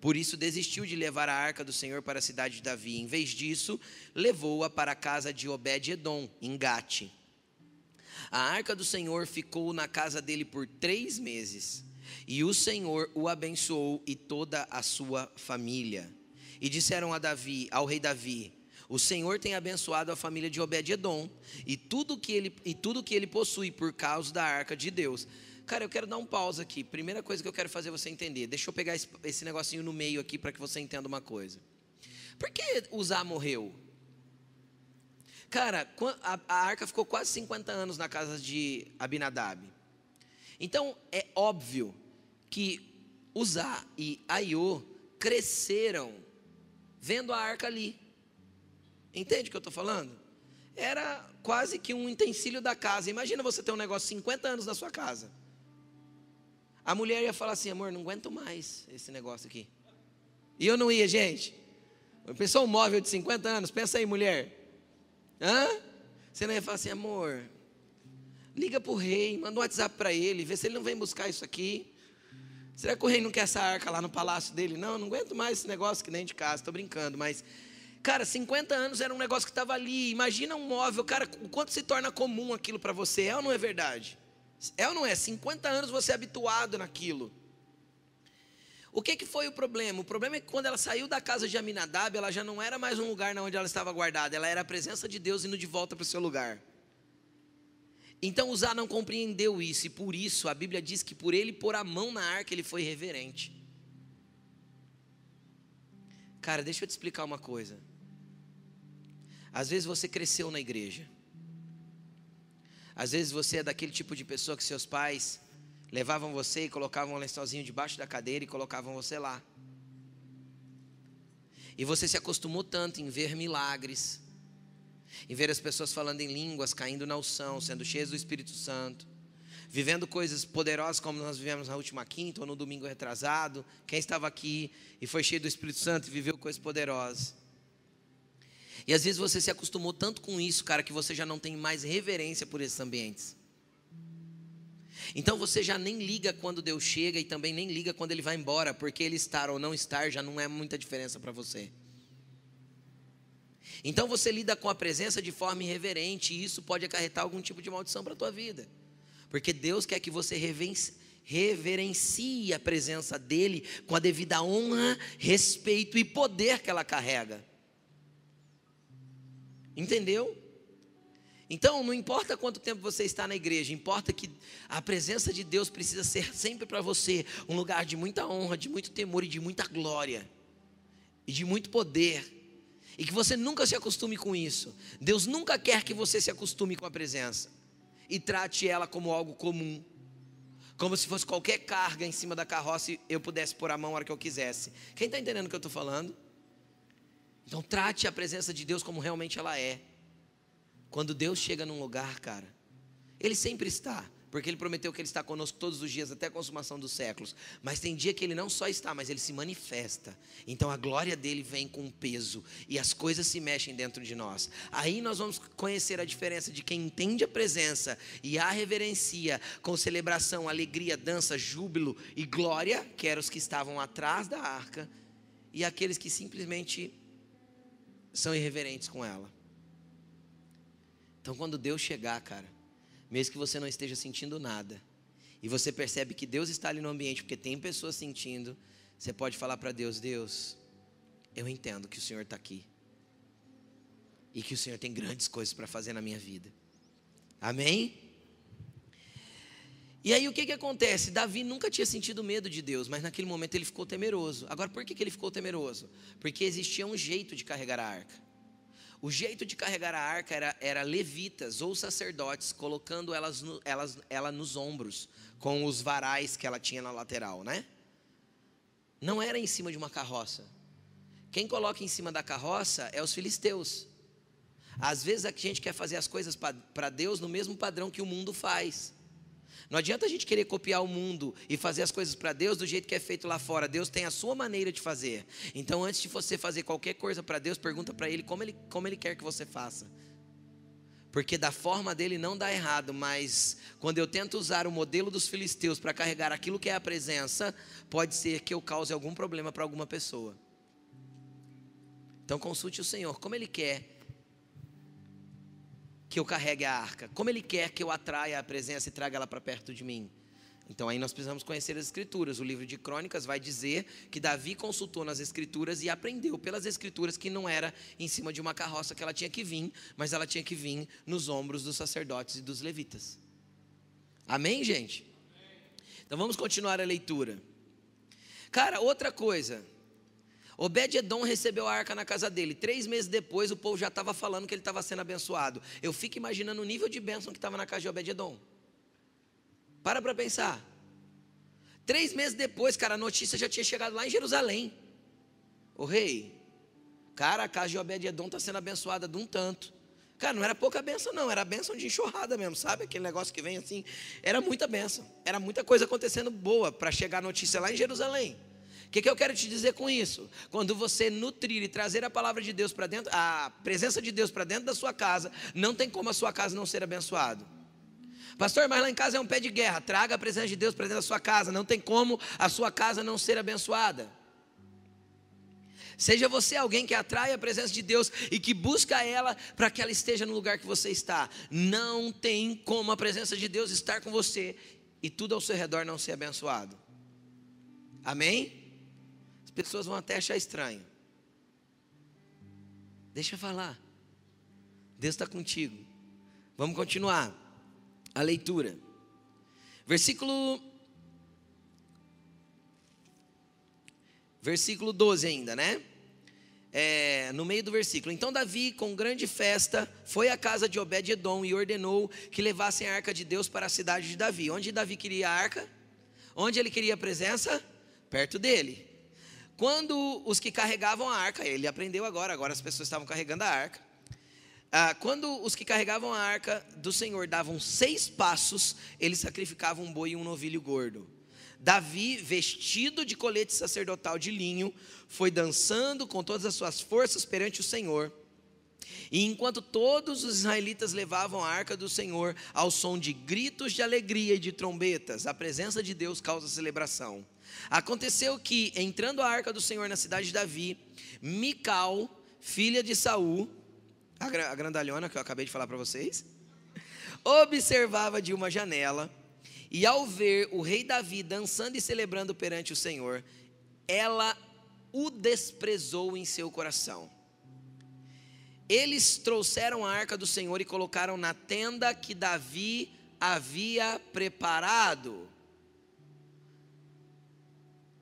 Por isso desistiu de levar a arca do Senhor para a cidade de Davi. Em vez disso, levou-a para a casa de Obed-Edom, em Gate. A arca do Senhor ficou na casa dele por três meses. E o Senhor o abençoou e toda a sua família. E disseram a Davi, ao rei Davi: O Senhor tem abençoado a família de Obed-edom e tudo que ele e tudo que ele possui por causa da arca de Deus. Cara, eu quero dar um pausa aqui. Primeira coisa que eu quero fazer você entender. Deixa eu pegar esse, esse negocinho no meio aqui para que você entenda uma coisa. Por que Uzá morreu? Cara, a, a arca ficou quase 50 anos na casa de Abinadab. Então é óbvio que Uzá e Aiô cresceram vendo a arca ali. Entende o que eu estou falando? Era quase que um utensílio da casa. Imagina você ter um negócio 50 anos na sua casa. A mulher ia falar assim, amor, não aguento mais esse negócio aqui. E eu não ia, gente. Pensou um móvel de 50 anos? Pensa aí, mulher. Hã? Você não ia falar assim, amor, liga para o rei, manda um WhatsApp para ele, vê se ele não vem buscar isso aqui. Será que o rei não quer essa arca lá no palácio dele? Não, não aguento mais esse negócio que nem de casa, estou brincando, mas, Cara, 50 anos era um negócio que estava ali. Imagina um móvel, cara, o quanto se torna comum aquilo para você. É ou não é verdade? É ou não é? 50 anos você é habituado naquilo. O que, que foi o problema? O problema é que quando ela saiu da casa de Aminadab, ela já não era mais um lugar onde ela estava guardada, ela era a presença de Deus indo de volta para o seu lugar. Então Uzá não compreendeu isso, e por isso a Bíblia diz que por ele pôr a mão na arca, ele foi reverente. Cara, deixa eu te explicar uma coisa. Às vezes você cresceu na igreja. Às vezes você é daquele tipo de pessoa que seus pais levavam você e colocavam um lençolzinho debaixo da cadeira e colocavam você lá. E você se acostumou tanto em ver milagres, em ver as pessoas falando em línguas, caindo na unção, sendo cheias do Espírito Santo, vivendo coisas poderosas como nós vivemos na última quinta ou no domingo retrasado. Quem estava aqui e foi cheio do Espírito Santo e viveu coisas poderosas. E às vezes você se acostumou tanto com isso, cara, que você já não tem mais reverência por esses ambientes. Então você já nem liga quando Deus chega e também nem liga quando ele vai embora, porque ele estar ou não estar já não é muita diferença para você. Então você lida com a presença de forma irreverente e isso pode acarretar algum tipo de maldição para a tua vida. Porque Deus quer que você reverencie a presença dele com a devida honra, respeito e poder que ela carrega. Entendeu? Então, não importa quanto tempo você está na igreja, importa que a presença de Deus precisa ser sempre para você um lugar de muita honra, de muito temor e de muita glória, e de muito poder, e que você nunca se acostume com isso. Deus nunca quer que você se acostume com a presença e trate ela como algo comum, como se fosse qualquer carga em cima da carroça e eu pudesse pôr a mão a hora que eu quisesse. Quem está entendendo o que eu estou falando? Então, trate a presença de Deus como realmente ela é. Quando Deus chega num lugar, cara, Ele sempre está, porque Ele prometeu que Ele está conosco todos os dias até a consumação dos séculos. Mas tem dia que Ele não só está, mas Ele se manifesta. Então a glória dele vem com peso e as coisas se mexem dentro de nós. Aí nós vamos conhecer a diferença de quem entende a presença e a reverencia com celebração, alegria, dança, júbilo e glória, que eram os que estavam atrás da arca, e aqueles que simplesmente são irreverentes com ela. Então, quando Deus chegar, cara, mesmo que você não esteja sentindo nada, e você percebe que Deus está ali no ambiente, porque tem pessoas sentindo, você pode falar para Deus: Deus, eu entendo que o Senhor está aqui, e que o Senhor tem grandes coisas para fazer na minha vida. Amém? E aí o que, que acontece? Davi nunca tinha sentido medo de Deus, mas naquele momento ele ficou temeroso. Agora, por que, que ele ficou temeroso? Porque existia um jeito de carregar a arca. O jeito de carregar a arca era, era levitas ou sacerdotes, colocando elas, no, elas ela nos ombros, com os varais que ela tinha na lateral, né? Não era em cima de uma carroça. Quem coloca em cima da carroça é os filisteus. Às vezes a gente quer fazer as coisas para Deus no mesmo padrão que o mundo faz. Não adianta a gente querer copiar o mundo e fazer as coisas para Deus do jeito que é feito lá fora. Deus tem a sua maneira de fazer. Então, antes de você fazer qualquer coisa para Deus, pergunta para Ele como, Ele como Ele quer que você faça. Porque da forma dele não dá errado, mas quando eu tento usar o modelo dos filisteus para carregar aquilo que é a presença, pode ser que eu cause algum problema para alguma pessoa. Então consulte o Senhor, como Ele quer que eu carregue a arca? Como Ele quer que eu atraia a presença e traga ela para perto de mim? Então aí nós precisamos conhecer as escrituras. O livro de Crônicas vai dizer que Davi consultou nas escrituras e aprendeu pelas escrituras que não era em cima de uma carroça que ela tinha que vir, mas ela tinha que vir nos ombros dos sacerdotes e dos levitas. Amém, gente? Então vamos continuar a leitura. Cara, outra coisa. Obed-Edom recebeu a arca na casa dele. Três meses depois, o povo já estava falando que ele estava sendo abençoado. Eu fico imaginando o nível de bênção que estava na casa de Obed-Edom. Para para pensar. Três meses depois, cara, a notícia já tinha chegado lá em Jerusalém. O rei, cara, a casa de Obed-Edom está sendo abençoada de um tanto. Cara, não era pouca benção, não, era benção de enxurrada mesmo, sabe? Aquele negócio que vem assim. Era muita benção, era muita coisa acontecendo boa para chegar a notícia lá em Jerusalém que, que eu quero te dizer com isso? Quando você nutrir e trazer a palavra de Deus para dentro, a presença de Deus para dentro da sua casa, não tem como a sua casa não ser abençoada. Pastor, mas lá em casa é um pé de guerra. Traga a presença de Deus para dentro da sua casa. Não tem como a sua casa não ser abençoada. Seja você alguém que atrai a presença de Deus e que busca ela para que ela esteja no lugar que você está. Não tem como a presença de Deus estar com você e tudo ao seu redor não ser abençoado. Amém? As pessoas vão até achar estranho. Deixa eu falar. Deus está contigo. Vamos continuar a leitura. Versículo versículo 12 ainda, né? É, no meio do versículo. Então Davi, com grande festa, foi à casa de Obed-edom e ordenou que levassem a arca de Deus para a cidade de Davi. Onde Davi queria a arca? Onde ele queria a presença? Perto dele. Quando os que carregavam a arca, ele aprendeu agora, agora as pessoas estavam carregando a arca. Ah, quando os que carregavam a arca do Senhor davam seis passos, eles sacrificavam um boi e um novilho gordo. Davi, vestido de colete sacerdotal de linho, foi dançando com todas as suas forças perante o Senhor. E enquanto todos os israelitas levavam a arca do Senhor ao som de gritos de alegria e de trombetas, a presença de Deus causa celebração. Aconteceu que, entrando a arca do Senhor na cidade de Davi, Mical, filha de Saul, a grandalhona que eu acabei de falar para vocês, observava de uma janela e ao ver o rei Davi dançando e celebrando perante o Senhor, ela o desprezou em seu coração. Eles trouxeram a arca do Senhor e colocaram na tenda que Davi havia preparado.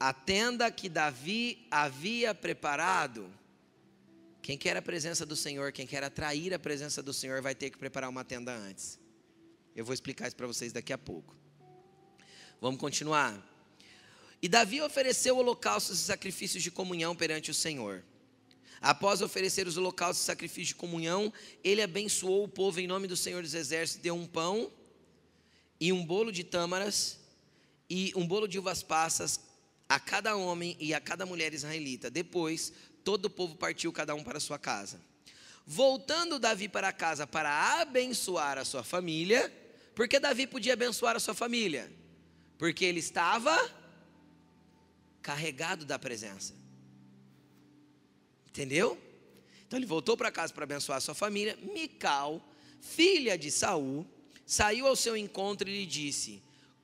A tenda que Davi havia preparado. Quem quer a presença do Senhor, quem quer atrair a presença do Senhor, vai ter que preparar uma tenda antes. Eu vou explicar isso para vocês daqui a pouco. Vamos continuar. E Davi ofereceu holocaustos e sacrifícios de comunhão perante o Senhor. Após oferecer os holocaustos e sacrifícios de comunhão, ele abençoou o povo em nome do Senhor dos Exércitos, deu um pão e um bolo de tâmaras e um bolo de uvas passas a cada homem e a cada mulher israelita. Depois, todo o povo partiu, cada um para sua casa. Voltando Davi para casa para abençoar a sua família, porque Davi podia abençoar a sua família? Porque ele estava carregado da presença. Entendeu? Então ele voltou para casa para abençoar a sua família. Mical, filha de Saul, saiu ao seu encontro e lhe disse: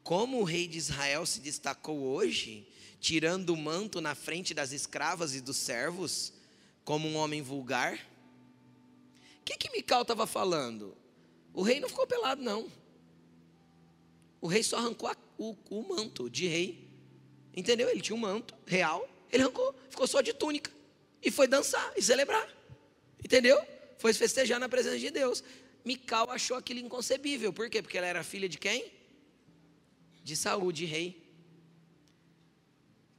Como o rei de Israel se destacou hoje, tirando o manto na frente das escravas e dos servos, como um homem vulgar? O que que Mical estava falando? O rei não ficou pelado, não. O rei só arrancou a o, o manto de rei. Entendeu? Ele tinha um manto real, ele arrancou, ficou só de túnica. E foi dançar e celebrar. Entendeu? Foi festejar na presença de Deus. Mical achou aquilo inconcebível. Por quê? Porque ela era filha de quem? De Saúl, de rei.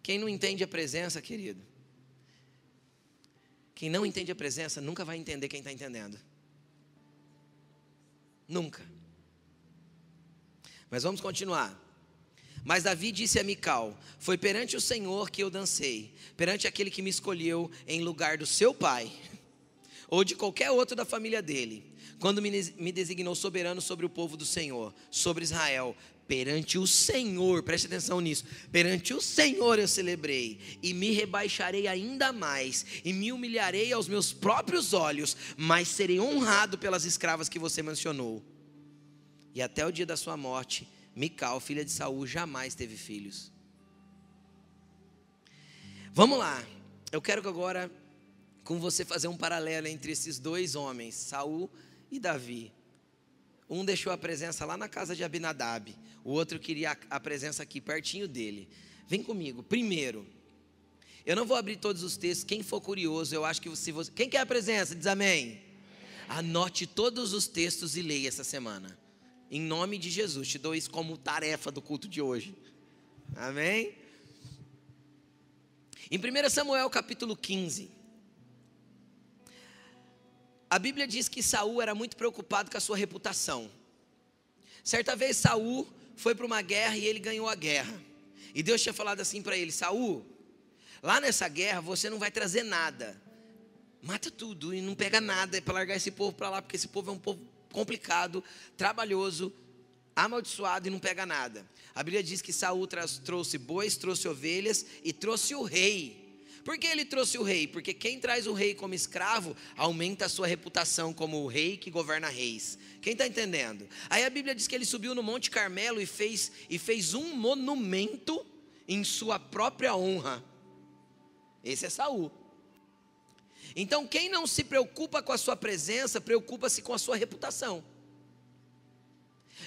Quem não entende a presença, querido? Quem não entende a presença nunca vai entender quem está entendendo. Nunca. Mas vamos continuar. Mas Davi disse a Mical: Foi perante o Senhor que eu dancei, perante aquele que me escolheu em lugar do seu pai, ou de qualquer outro da família dele, quando me designou soberano sobre o povo do Senhor, sobre Israel. Perante o Senhor, preste atenção nisso. Perante o Senhor eu celebrei, e me rebaixarei ainda mais, e me humilharei aos meus próprios olhos, mas serei honrado pelas escravas que você mencionou. E até o dia da sua morte, Mical, filha de Saul, jamais teve filhos. Vamos lá. Eu quero que agora com você fazer um paralelo entre esses dois homens, Saul e Davi. Um deixou a presença lá na casa de Abinadab, o outro queria a presença aqui pertinho dele. Vem comigo. Primeiro, eu não vou abrir todos os textos. Quem for curioso, eu acho que se você. Quem quer a presença? Diz amém. Anote todos os textos e leia essa semana. Em nome de Jesus, te dou isso como tarefa do culto de hoje. Amém? Em 1 Samuel capítulo 15, a Bíblia diz que Saul era muito preocupado com a sua reputação. Certa vez Saul foi para uma guerra e ele ganhou a guerra. E Deus tinha falado assim para ele: Saul, lá nessa guerra você não vai trazer nada. Mata tudo e não pega nada para largar esse povo para lá, porque esse povo é um povo complicado, trabalhoso, amaldiçoado e não pega nada. A Bíblia diz que Saul trouxe bois, trouxe ovelhas e trouxe o rei. Por que ele trouxe o rei? Porque quem traz o rei como escravo aumenta a sua reputação como o rei que governa reis. Quem está entendendo? Aí a Bíblia diz que ele subiu no Monte Carmelo e fez, e fez um monumento em sua própria honra. Esse é Saul. Então, quem não se preocupa com a sua presença, preocupa-se com a sua reputação.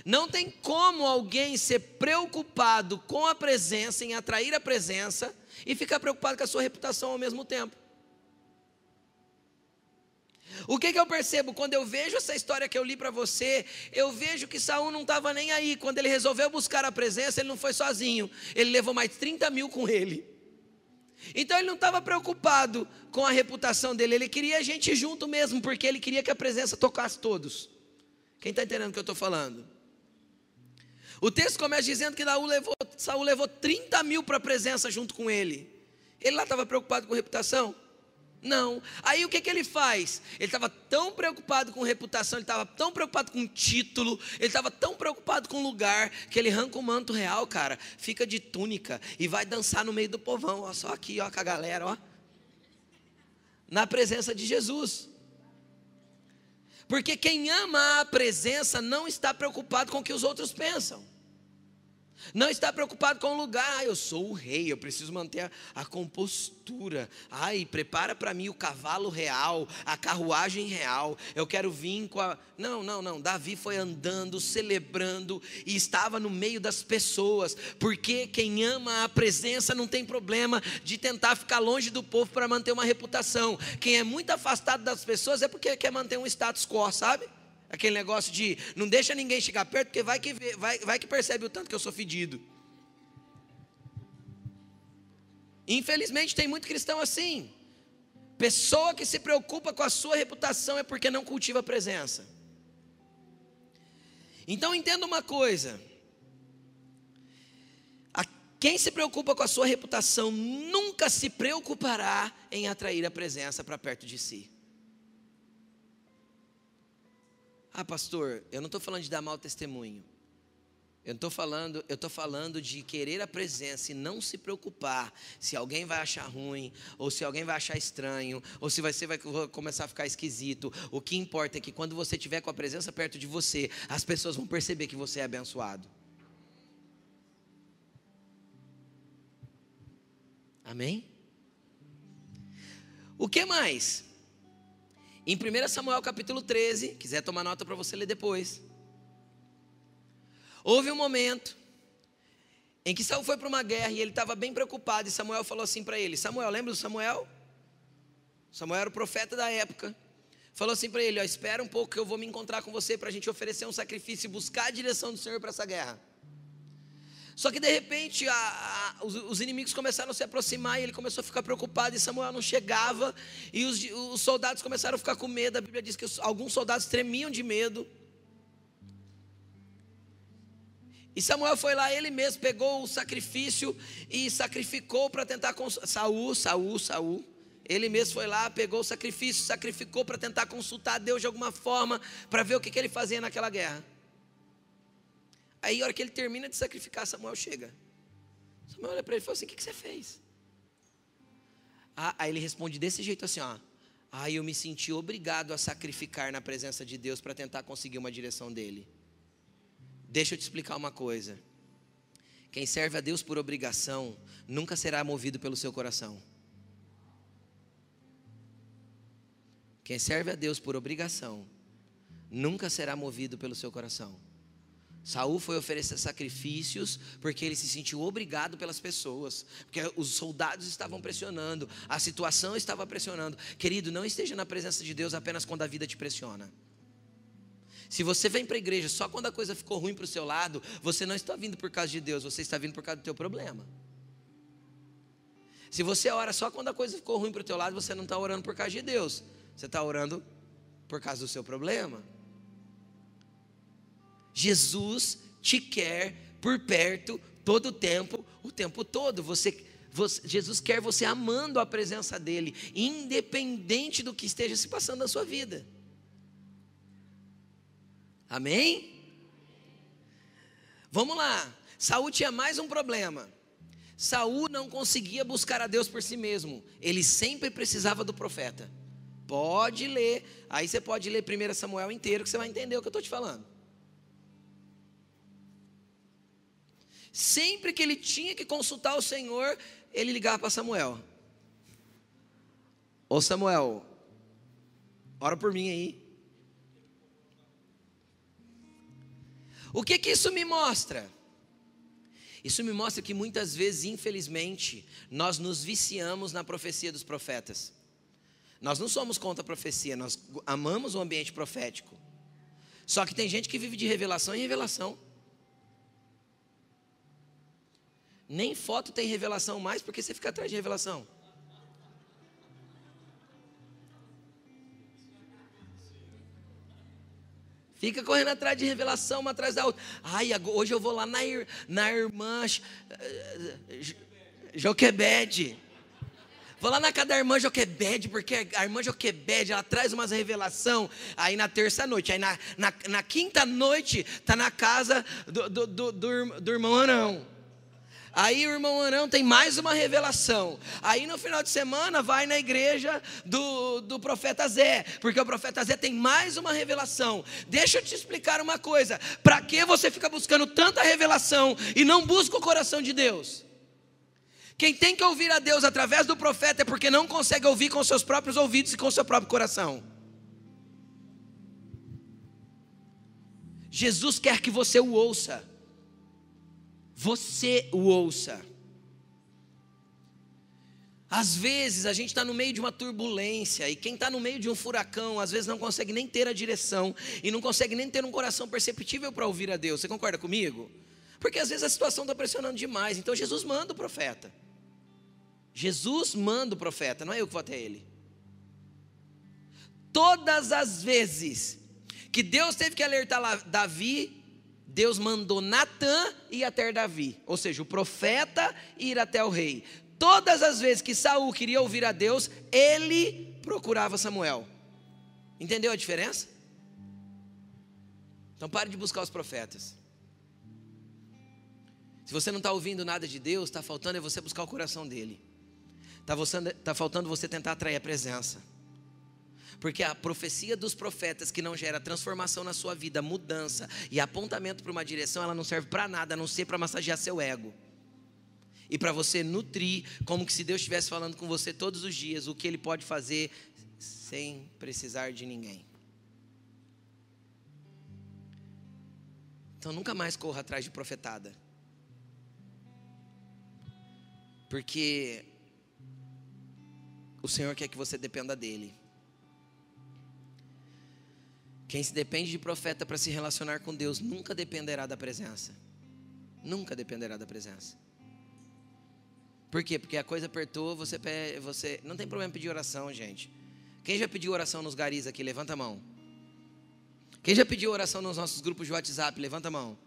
Não tem como alguém ser preocupado com a presença, em atrair a presença, e ficar preocupado com a sua reputação ao mesmo tempo. O que, que eu percebo? Quando eu vejo essa história que eu li para você, eu vejo que Saul não estava nem aí. Quando ele resolveu buscar a presença, ele não foi sozinho. Ele levou mais 30 mil com ele. Então ele não estava preocupado com a reputação dele, ele queria a gente junto mesmo, porque ele queria que a presença tocasse todos. Quem está entendendo o que eu estou falando? O texto começa dizendo que Saul levou, Saul levou 30 mil para a presença junto com ele. Ele lá estava preocupado com reputação? Não. Aí o que, que ele faz? Ele estava tão preocupado com reputação, ele estava tão preocupado com título, ele estava tão preocupado com lugar, que ele arranca o manto real, cara, fica de túnica e vai dançar no meio do povão, ó, só aqui, ó, com a galera, ó. Na presença de Jesus. Porque quem ama a presença não está preocupado com o que os outros pensam. Não está preocupado com o lugar. Ah, eu sou o rei, eu preciso manter a, a compostura. Ai, prepara para mim o cavalo real, a carruagem real. Eu quero vir com a. Não, não, não. Davi foi andando, celebrando e estava no meio das pessoas. Porque quem ama a presença não tem problema de tentar ficar longe do povo para manter uma reputação. Quem é muito afastado das pessoas é porque quer manter um status quo, sabe? Aquele negócio de não deixa ninguém chegar perto, porque vai que, vai, vai que percebe o tanto que eu sou fedido. Infelizmente tem muito cristão assim. Pessoa que se preocupa com a sua reputação é porque não cultiva a presença. Então entenda uma coisa. Quem se preocupa com a sua reputação nunca se preocupará em atrair a presença para perto de si. Ah, pastor, eu não estou falando de dar mau testemunho. Eu estou falando, eu estou falando de querer a presença e não se preocupar se alguém vai achar ruim, ou se alguém vai achar estranho, ou se você vai começar a ficar esquisito. O que importa é que quando você estiver com a presença perto de você, as pessoas vão perceber que você é abençoado. Amém? O que mais? Em 1 Samuel capítulo 13, quiser tomar nota para você ler depois. Houve um momento em que Saul foi para uma guerra e ele estava bem preocupado, e Samuel falou assim para ele: Samuel, lembra do Samuel? Samuel era o profeta da época. Falou assim para ele: ó, espera um pouco que eu vou me encontrar com você para a gente oferecer um sacrifício e buscar a direção do Senhor para essa guerra. Só que de repente a, a, os, os, inimigos começaram a se aproximar e ele começou a ficar preocupado e Samuel não chegava e os, os soldados começaram a ficar com medo. A Bíblia diz que os, alguns soldados tremiam de medo. E Samuel foi lá, ele mesmo pegou o sacrifício e sacrificou para tentar Saul, Saul, Saul. Ele mesmo foi lá, pegou o sacrifício, sacrificou para tentar consultar Deus de alguma forma, para ver o que, que ele fazia naquela guerra. Aí, a hora que ele termina de sacrificar, Samuel chega. Samuel olha para ele e fala assim: O que, que você fez? Ah, aí ele responde desse jeito assim: ó. Ah, eu me senti obrigado a sacrificar na presença de Deus para tentar conseguir uma direção dele. Deixa eu te explicar uma coisa. Quem serve a Deus por obrigação nunca será movido pelo seu coração. Quem serve a Deus por obrigação nunca será movido pelo seu coração. Saul foi oferecer sacrifícios porque ele se sentiu obrigado pelas pessoas, porque os soldados estavam pressionando, a situação estava pressionando. Querido, não esteja na presença de Deus apenas quando a vida te pressiona. Se você vem para a igreja só quando a coisa ficou ruim para o seu lado, você não está vindo por causa de Deus, você está vindo por causa do teu problema. Se você ora só quando a coisa ficou ruim para o teu lado, você não está orando por causa de Deus, você está orando por causa do seu problema. Jesus te quer por perto todo o tempo, o tempo todo. Você, você, Jesus quer você amando a presença dele, independente do que esteja se passando na sua vida. Amém? Vamos lá. Saúl tinha mais um problema. Saul não conseguia buscar a Deus por si mesmo. Ele sempre precisava do profeta. Pode ler. Aí você pode ler 1 Samuel inteiro que você vai entender o que eu estou te falando. Sempre que ele tinha que consultar o Senhor, ele ligava para Samuel. Ô Samuel, ora por mim aí. O que que isso me mostra? Isso me mostra que muitas vezes, infelizmente, nós nos viciamos na profecia dos profetas. Nós não somos contra a profecia, nós amamos o ambiente profético. Só que tem gente que vive de revelação em revelação. Nem foto tem revelação mais, porque você fica atrás de revelação. Fica correndo atrás de revelação, uma atrás da outra. Ai, hoje eu vou lá na, na irmã uh, Joquebede. Vou lá na casa da irmã Joquebede, porque a irmã Joquebede, ela traz umas revelação. Aí na terça noite, aí na, na, na quinta noite, tá na casa do, do, do, do, do irmão Anão. Aí o irmão Arão tem mais uma revelação. Aí no final de semana vai na igreja do, do profeta Zé, porque o profeta Zé tem mais uma revelação. Deixa eu te explicar uma coisa: para que você fica buscando tanta revelação e não busca o coração de Deus? Quem tem que ouvir a Deus através do profeta é porque não consegue ouvir com seus próprios ouvidos e com seu próprio coração. Jesus quer que você o ouça você o ouça. Às vezes a gente está no meio de uma turbulência, e quem está no meio de um furacão, às vezes não consegue nem ter a direção, e não consegue nem ter um coração perceptível para ouvir a Deus. Você concorda comigo? Porque às vezes a situação está pressionando demais, então Jesus manda o profeta. Jesus manda o profeta, não é eu que vou até ele. Todas as vezes que Deus teve que alertar Davi, Deus mandou Natã ir até Davi, ou seja, o profeta ir até o rei. Todas as vezes que Saul queria ouvir a Deus, ele procurava Samuel. Entendeu a diferença? Então pare de buscar os profetas. Se você não está ouvindo nada de Deus, está faltando é você buscar o coração dele. Está tá faltando você tentar atrair a presença. Porque a profecia dos profetas que não gera transformação na sua vida, mudança e apontamento para uma direção, ela não serve para nada, a não ser para massagear seu ego. E para você nutrir, como que se Deus estivesse falando com você todos os dias, o que Ele pode fazer sem precisar de ninguém. Então nunca mais corra atrás de profetada. Porque o Senhor quer que você dependa dEle. Quem se depende de profeta para se relacionar com Deus nunca dependerá da presença. Nunca dependerá da presença. Por quê? Porque a coisa apertou, você, você não tem problema pedir oração, gente. Quem já pediu oração nos garis aqui, levanta a mão. Quem já pediu oração nos nossos grupos de WhatsApp, levanta a mão.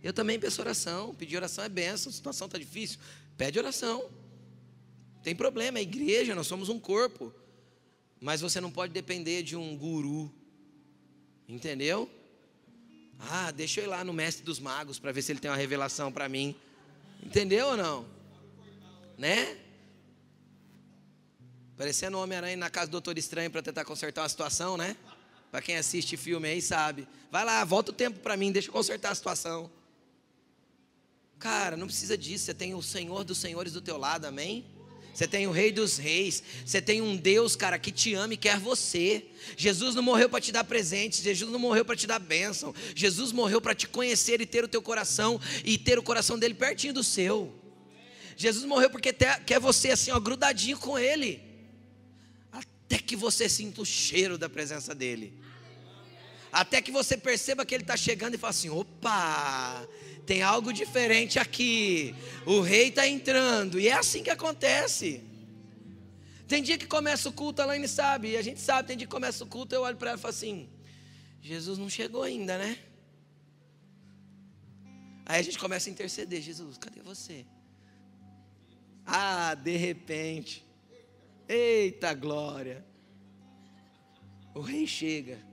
Eu também peço oração. Pedir oração é benção, a situação está difícil. Pede oração. Tem problema, é igreja, nós somos um corpo. Mas você não pode depender de um guru Entendeu? Ah, deixa eu ir lá no mestre dos magos para ver se ele tem uma revelação para mim. Entendeu ou não? Né? Parecendo um Homem-Aranha na casa do Doutor Estranho para tentar consertar uma situação, né? Para quem assiste filme aí sabe. Vai lá, volta o tempo para mim, deixa eu consertar a situação. Cara, não precisa disso. Você tem o Senhor dos Senhores do teu lado, amém? Você tem o Rei dos Reis. Você tem um Deus, cara, que te ama e quer você. Jesus não morreu para te dar presentes. Jesus não morreu para te dar bênção. Jesus morreu para te conhecer e ter o teu coração e ter o coração dele pertinho do seu. Jesus morreu porque quer você assim, ó, grudadinho com ele. Até que você sinta o cheiro da presença dele. Até que você perceba que ele está chegando e fala assim: opa, tem algo diferente aqui. O rei está entrando. E é assim que acontece. Tem dia que começa o culto, a Laine sabe, e a gente sabe, tem dia que começa o culto, eu olho para ela e falo assim: Jesus não chegou ainda, né? Aí a gente começa a interceder: Jesus, cadê você? Ah, de repente, eita glória, o rei chega.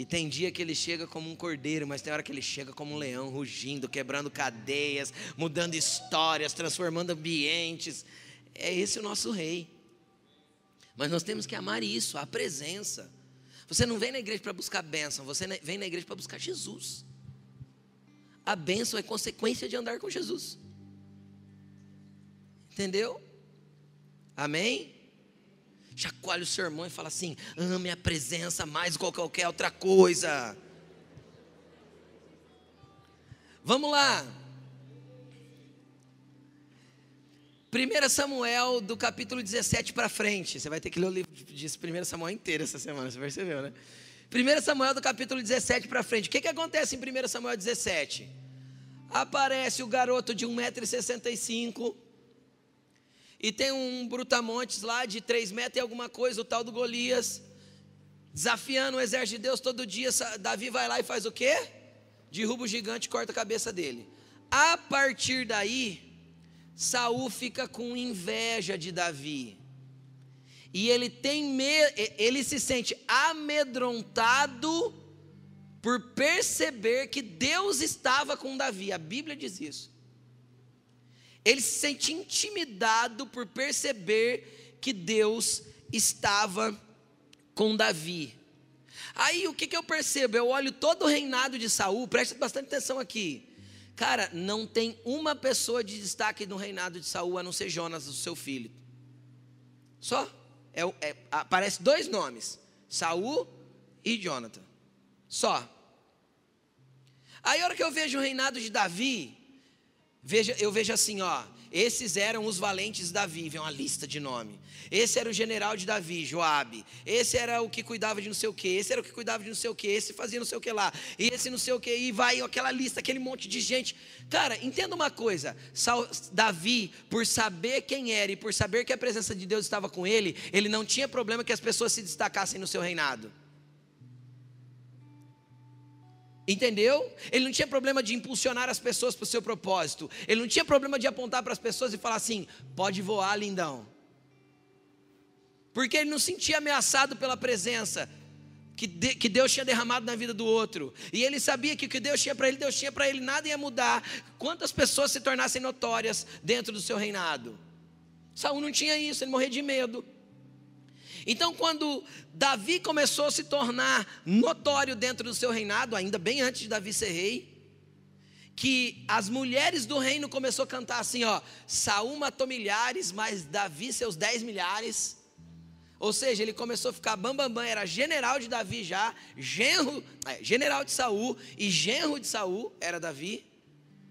E tem dia que ele chega como um cordeiro, mas tem hora que ele chega como um leão, rugindo, quebrando cadeias, mudando histórias, transformando ambientes. É esse o nosso rei. Mas nós temos que amar isso, a presença. Você não vem na igreja para buscar bênção, você vem na igreja para buscar Jesus. A bênção é consequência de andar com Jesus. Entendeu? Amém? Chacoalha o seu irmão e fala assim: ame a presença mais do que qualquer outra coisa. Vamos lá. 1 Samuel, do capítulo 17 para frente. Você vai ter que ler o livro de 1 Samuel inteiro essa semana, você percebeu, né? 1 Samuel, do capítulo 17 para frente. O que, que acontece em 1 Samuel 17? Aparece o garoto de 1,65m e tem um brutamontes lá de 3 metros e alguma coisa, o tal do Golias, desafiando o exército de Deus todo dia. Davi vai lá e faz o quê? Derruba o gigante e corta a cabeça dele. A partir daí, Saul fica com inveja de Davi. E ele tem ele se sente amedrontado por perceber que Deus estava com Davi. A Bíblia diz isso. Ele se sente intimidado por perceber que Deus estava com Davi. Aí o que, que eu percebo? Eu olho todo o reinado de Saul, preste bastante atenção aqui. Cara, não tem uma pessoa de destaque no reinado de Saul a não ser Jonas, o seu filho. Só. É, é, aparece dois nomes: Saul e Jonathan. Só. Aí a hora que eu vejo o reinado de Davi, Veja, eu vejo assim, ó. Esses eram os valentes de Davi, vem uma lista de nome. Esse era o general de Davi, Joabe. Esse era o que cuidava de não sei o que. Esse era o que cuidava de não sei o que. Esse fazia não sei o que lá. E esse não sei o que. E vai aquela lista, aquele monte de gente. Cara, entenda uma coisa. Davi, por saber quem era e por saber que a presença de Deus estava com ele, ele não tinha problema que as pessoas se destacassem no seu reinado. Entendeu? Ele não tinha problema de impulsionar as pessoas para o seu propósito. Ele não tinha problema de apontar para as pessoas e falar assim: pode voar, lindão. Porque ele não se sentia ameaçado pela presença que, de, que Deus tinha derramado na vida do outro. E ele sabia que o que Deus tinha para ele, Deus tinha para ele, nada ia mudar. Quantas pessoas se tornassem notórias dentro do seu reinado? Saul não tinha isso, ele morria de medo. Então, quando Davi começou a se tornar notório dentro do seu reinado, ainda bem antes de Davi ser rei, que as mulheres do reino começou a cantar assim, ó, Saul matou milhares, mas Davi seus dez milhares. Ou seja, ele começou a ficar bambambam, bam, bam, era general de Davi já, genro, é, general de Saul e genro de Saul era Davi.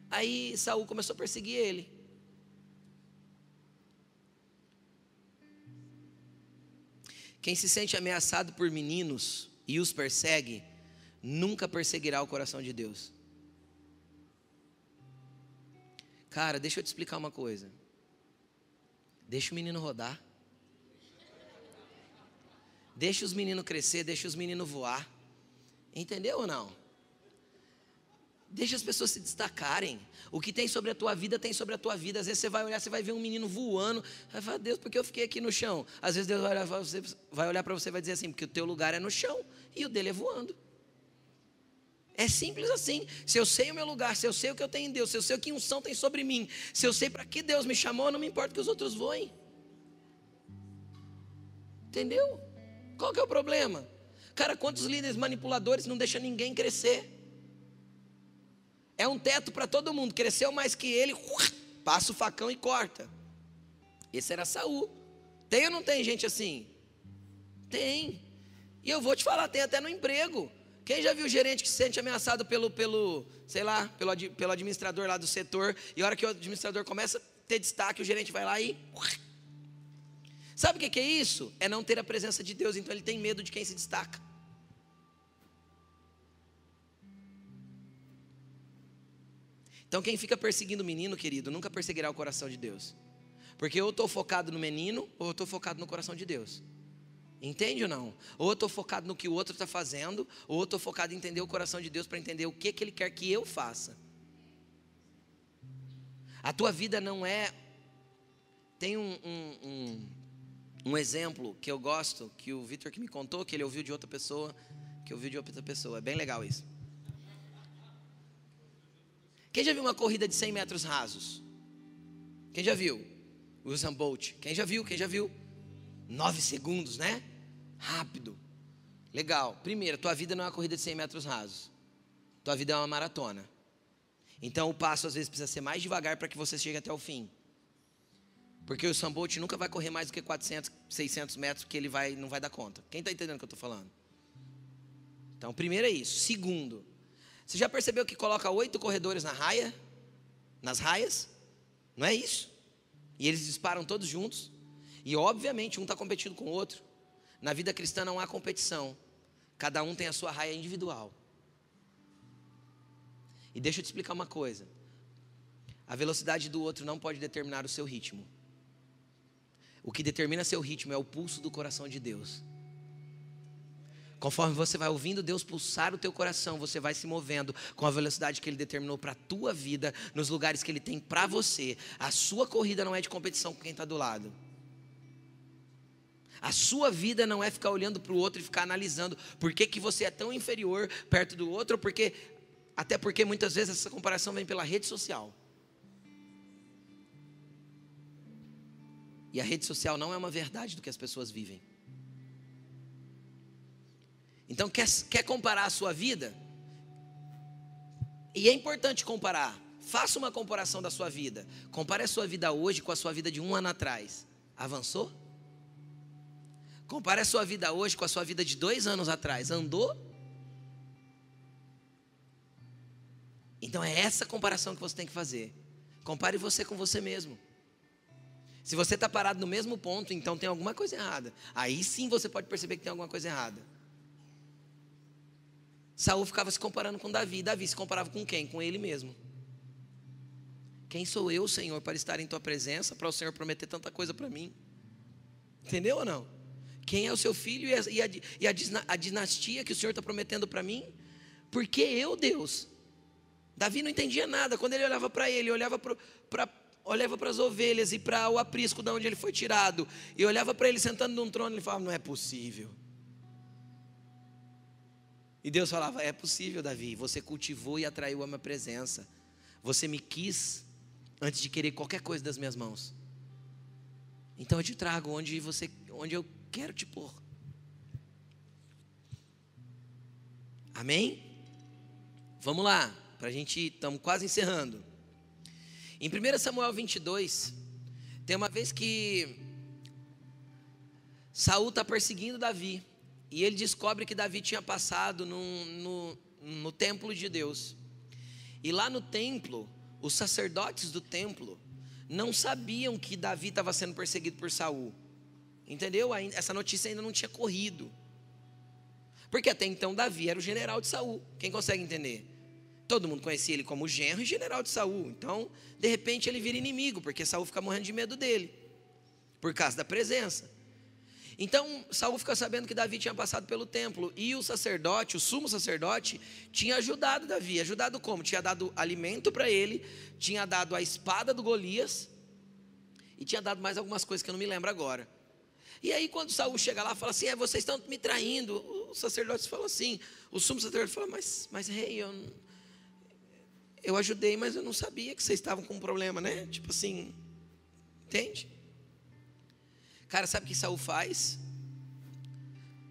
Aí Saul começou a perseguir ele. Quem se sente ameaçado por meninos e os persegue, nunca perseguirá o coração de Deus. Cara, deixa eu te explicar uma coisa. Deixa o menino rodar. Deixa os meninos crescer, deixa os meninos voar. Entendeu ou não? Deixa as pessoas se destacarem. O que tem sobre a tua vida, tem sobre a tua vida. Às vezes você vai olhar, você vai ver um menino voando. Vai falar, Deus, por que eu fiquei aqui no chão? Às vezes Deus vai olhar para você, vai olhar para você e vai dizer assim, porque o teu lugar é no chão e o dele é voando. É simples assim. Se eu sei o meu lugar, se eu sei o que eu tenho em Deus, se eu sei o que unção tem sobre mim, se eu sei para que Deus me chamou, não me importa que os outros voem. Entendeu? Qual que é o problema? Cara, quantos líderes manipuladores não deixam ninguém crescer? É um teto para todo mundo. Cresceu mais que ele, passa o facão e corta. Esse era Saul. Tem ou não tem gente assim? Tem. E eu vou te falar, tem até no emprego. Quem já viu o gerente que se sente ameaçado pelo, pelo sei lá, pelo, pelo administrador lá do setor, e a hora que o administrador começa a ter destaque, o gerente vai lá e. Sabe o que é isso? É não ter a presença de Deus, então ele tem medo de quem se destaca. Então, quem fica perseguindo o menino, querido, nunca perseguirá o coração de Deus. Porque ou estou focado no menino, ou eu estou focado no coração de Deus. Entende ou não? Ou eu estou focado no que o outro está fazendo, ou eu estou focado em entender o coração de Deus para entender o que, que Ele quer que eu faça. A tua vida não é. Tem um, um, um, um exemplo que eu gosto, que o Vitor que me contou, que ele ouviu de outra pessoa, que ouviu de outra pessoa. É bem legal isso. Quem já viu uma corrida de 100 metros rasos? Quem já viu? Usain Bolt. Quem já viu? Quem já viu? Nove segundos, né? Rápido. Legal. Primeiro, tua vida não é uma corrida de 100 metros rasos. Tua vida é uma maratona. Então o passo às vezes precisa ser mais devagar para que você chegue até o fim. Porque o Usain Bolt nunca vai correr mais do que 400, 600 metros, porque ele vai, não vai dar conta. Quem está entendendo o que eu estou falando? Então, primeiro é isso. Segundo, você já percebeu que coloca oito corredores na raia? Nas raias? Não é isso? E eles disparam todos juntos. E obviamente um está competindo com o outro. Na vida cristã não há competição. Cada um tem a sua raia individual. E deixa eu te explicar uma coisa. A velocidade do outro não pode determinar o seu ritmo. O que determina seu ritmo é o pulso do coração de Deus. Conforme você vai ouvindo Deus pulsar o teu coração, você vai se movendo com a velocidade que Ele determinou para a tua vida, nos lugares que Ele tem para você. A sua corrida não é de competição com quem está do lado. A sua vida não é ficar olhando para o outro e ficar analisando por que, que você é tão inferior perto do outro, porque até porque muitas vezes essa comparação vem pela rede social. E a rede social não é uma verdade do que as pessoas vivem. Então, quer, quer comparar a sua vida? E é importante comparar. Faça uma comparação da sua vida. Compare a sua vida hoje com a sua vida de um ano atrás. Avançou? Compare a sua vida hoje com a sua vida de dois anos atrás. Andou? Então é essa comparação que você tem que fazer. Compare você com você mesmo. Se você está parado no mesmo ponto, então tem alguma coisa errada. Aí sim você pode perceber que tem alguma coisa errada. Saul ficava se comparando com Davi. Davi se comparava com quem? Com ele mesmo. Quem sou eu, Senhor, para estar em tua presença, para o Senhor prometer tanta coisa para mim? Entendeu ou não? Quem é o seu filho e a, e a, e a, dinastia que o Senhor está prometendo para mim? Porque eu, Deus. Davi não entendia nada. Quando ele olhava para ele, olhava para olhava para as ovelhas e para o aprisco de onde ele foi tirado, e olhava para ele sentando num trono, ele falava: Não é possível. E Deus falava: É possível, Davi. Você cultivou e atraiu a minha presença. Você me quis antes de querer qualquer coisa das minhas mãos. Então eu te trago onde você, onde eu quero te pôr. Amém? Vamos lá, para a gente, estamos quase encerrando. Em 1 Samuel 22, tem uma vez que Saul está perseguindo Davi. E ele descobre que Davi tinha passado no, no, no templo de Deus. E lá no templo, os sacerdotes do templo não sabiam que Davi estava sendo perseguido por Saul. Entendeu? Essa notícia ainda não tinha corrido. Porque até então Davi era o general de Saul. Quem consegue entender? Todo mundo conhecia ele como genro e general de Saul. Então, de repente ele vira inimigo, porque Saul fica morrendo de medo dele. Por causa da presença. Então Saul fica sabendo que Davi tinha passado pelo templo e o sacerdote, o sumo sacerdote, tinha ajudado Davi. Ajudado como? Tinha dado alimento para ele, tinha dado a espada do Golias e tinha dado mais algumas coisas que eu não me lembro agora. E aí quando Saul chega lá, fala assim: é, vocês estão me traindo. O sacerdote fala assim, o sumo sacerdote fala: mas, mas rei, eu, eu ajudei, mas eu não sabia que vocês estavam com um problema, né? Tipo assim, entende? Cara, sabe o que Saul faz?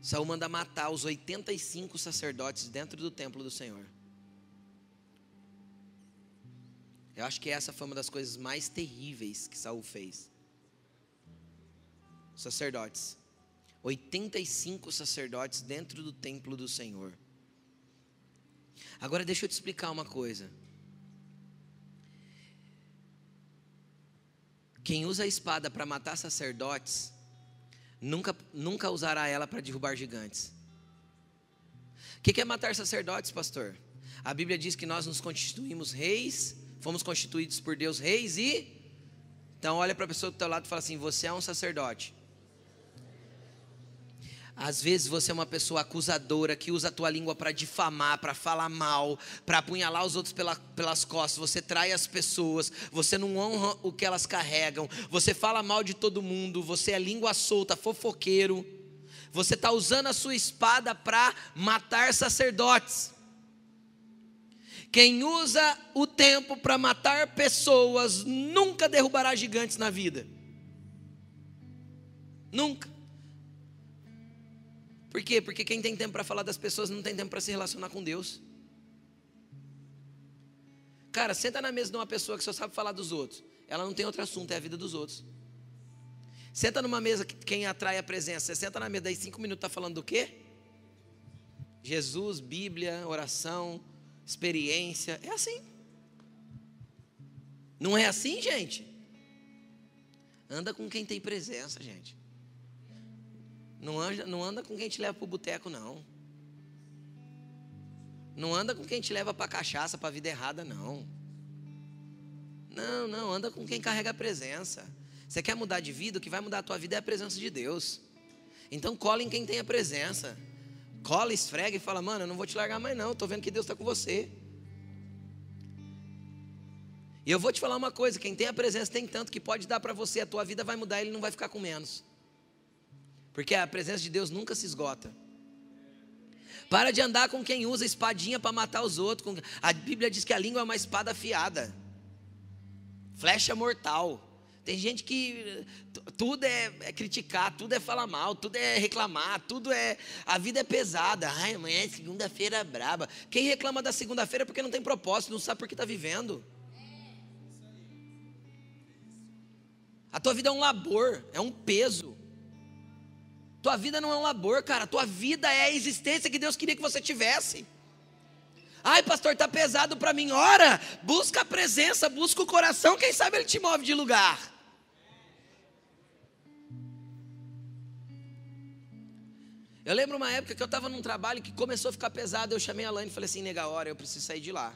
Saul manda matar os 85 sacerdotes dentro do templo do Senhor. Eu acho que essa foi uma das coisas mais terríveis que Saul fez. Sacerdotes. 85 sacerdotes dentro do templo do Senhor. Agora deixa eu te explicar uma coisa. Quem usa a espada para matar sacerdotes, nunca, nunca usará ela para derrubar gigantes. O que é matar sacerdotes, pastor? A Bíblia diz que nós nos constituímos reis, fomos constituídos por Deus reis e. Então olha para a pessoa do teu lado e fala assim: você é um sacerdote. Às vezes você é uma pessoa acusadora que usa a tua língua para difamar, para falar mal, para apunhalar os outros pela, pelas costas. Você trai as pessoas, você não honra o que elas carregam, você fala mal de todo mundo, você é língua solta, fofoqueiro. Você está usando a sua espada para matar sacerdotes. Quem usa o tempo para matar pessoas nunca derrubará gigantes na vida. Nunca. Por quê? Porque quem tem tempo para falar das pessoas não tem tempo para se relacionar com Deus. Cara, senta na mesa de uma pessoa que só sabe falar dos outros. Ela não tem outro assunto, é a vida dos outros. Senta numa mesa que quem atrai a presença. Você senta na mesa, daí cinco minutos está falando do quê? Jesus, Bíblia, oração, experiência. É assim. Não é assim, gente? Anda com quem tem presença, gente. Não anda, não anda com quem te leva para o boteco, não. Não anda com quem te leva para cachaça, para vida errada, não. Não, não, anda com quem carrega a presença. Você quer mudar de vida? O que vai mudar a tua vida é a presença de Deus. Então cola em quem tem a presença. Cola, esfrega e fala, mano, eu não vou te largar mais não. Estou vendo que Deus está com você. E eu vou te falar uma coisa: quem tem a presença tem tanto que pode dar para você, a tua vida vai mudar, ele não vai ficar com menos. Porque a presença de Deus nunca se esgota. Para de andar com quem usa espadinha para matar os outros. A Bíblia diz que a língua é uma espada afiada, flecha mortal. Tem gente que tudo é, é, criticar, tudo é falar mal, tudo é reclamar, tudo é. A vida é pesada. Ai, amanhã é segunda-feira braba. Quem reclama da segunda-feira é porque não tem propósito, não sabe por que está vivendo. A tua vida é um labor, é um peso. Tua vida não é um labor, cara. Tua vida é a existência que Deus queria que você tivesse. Ai, pastor, está pesado para mim. Ora, busca a presença, busca o coração. Quem sabe ele te move de lugar. Eu lembro uma época que eu estava num trabalho que começou a ficar pesado. Eu chamei a Lane e falei assim: nega, hora, eu preciso sair de lá.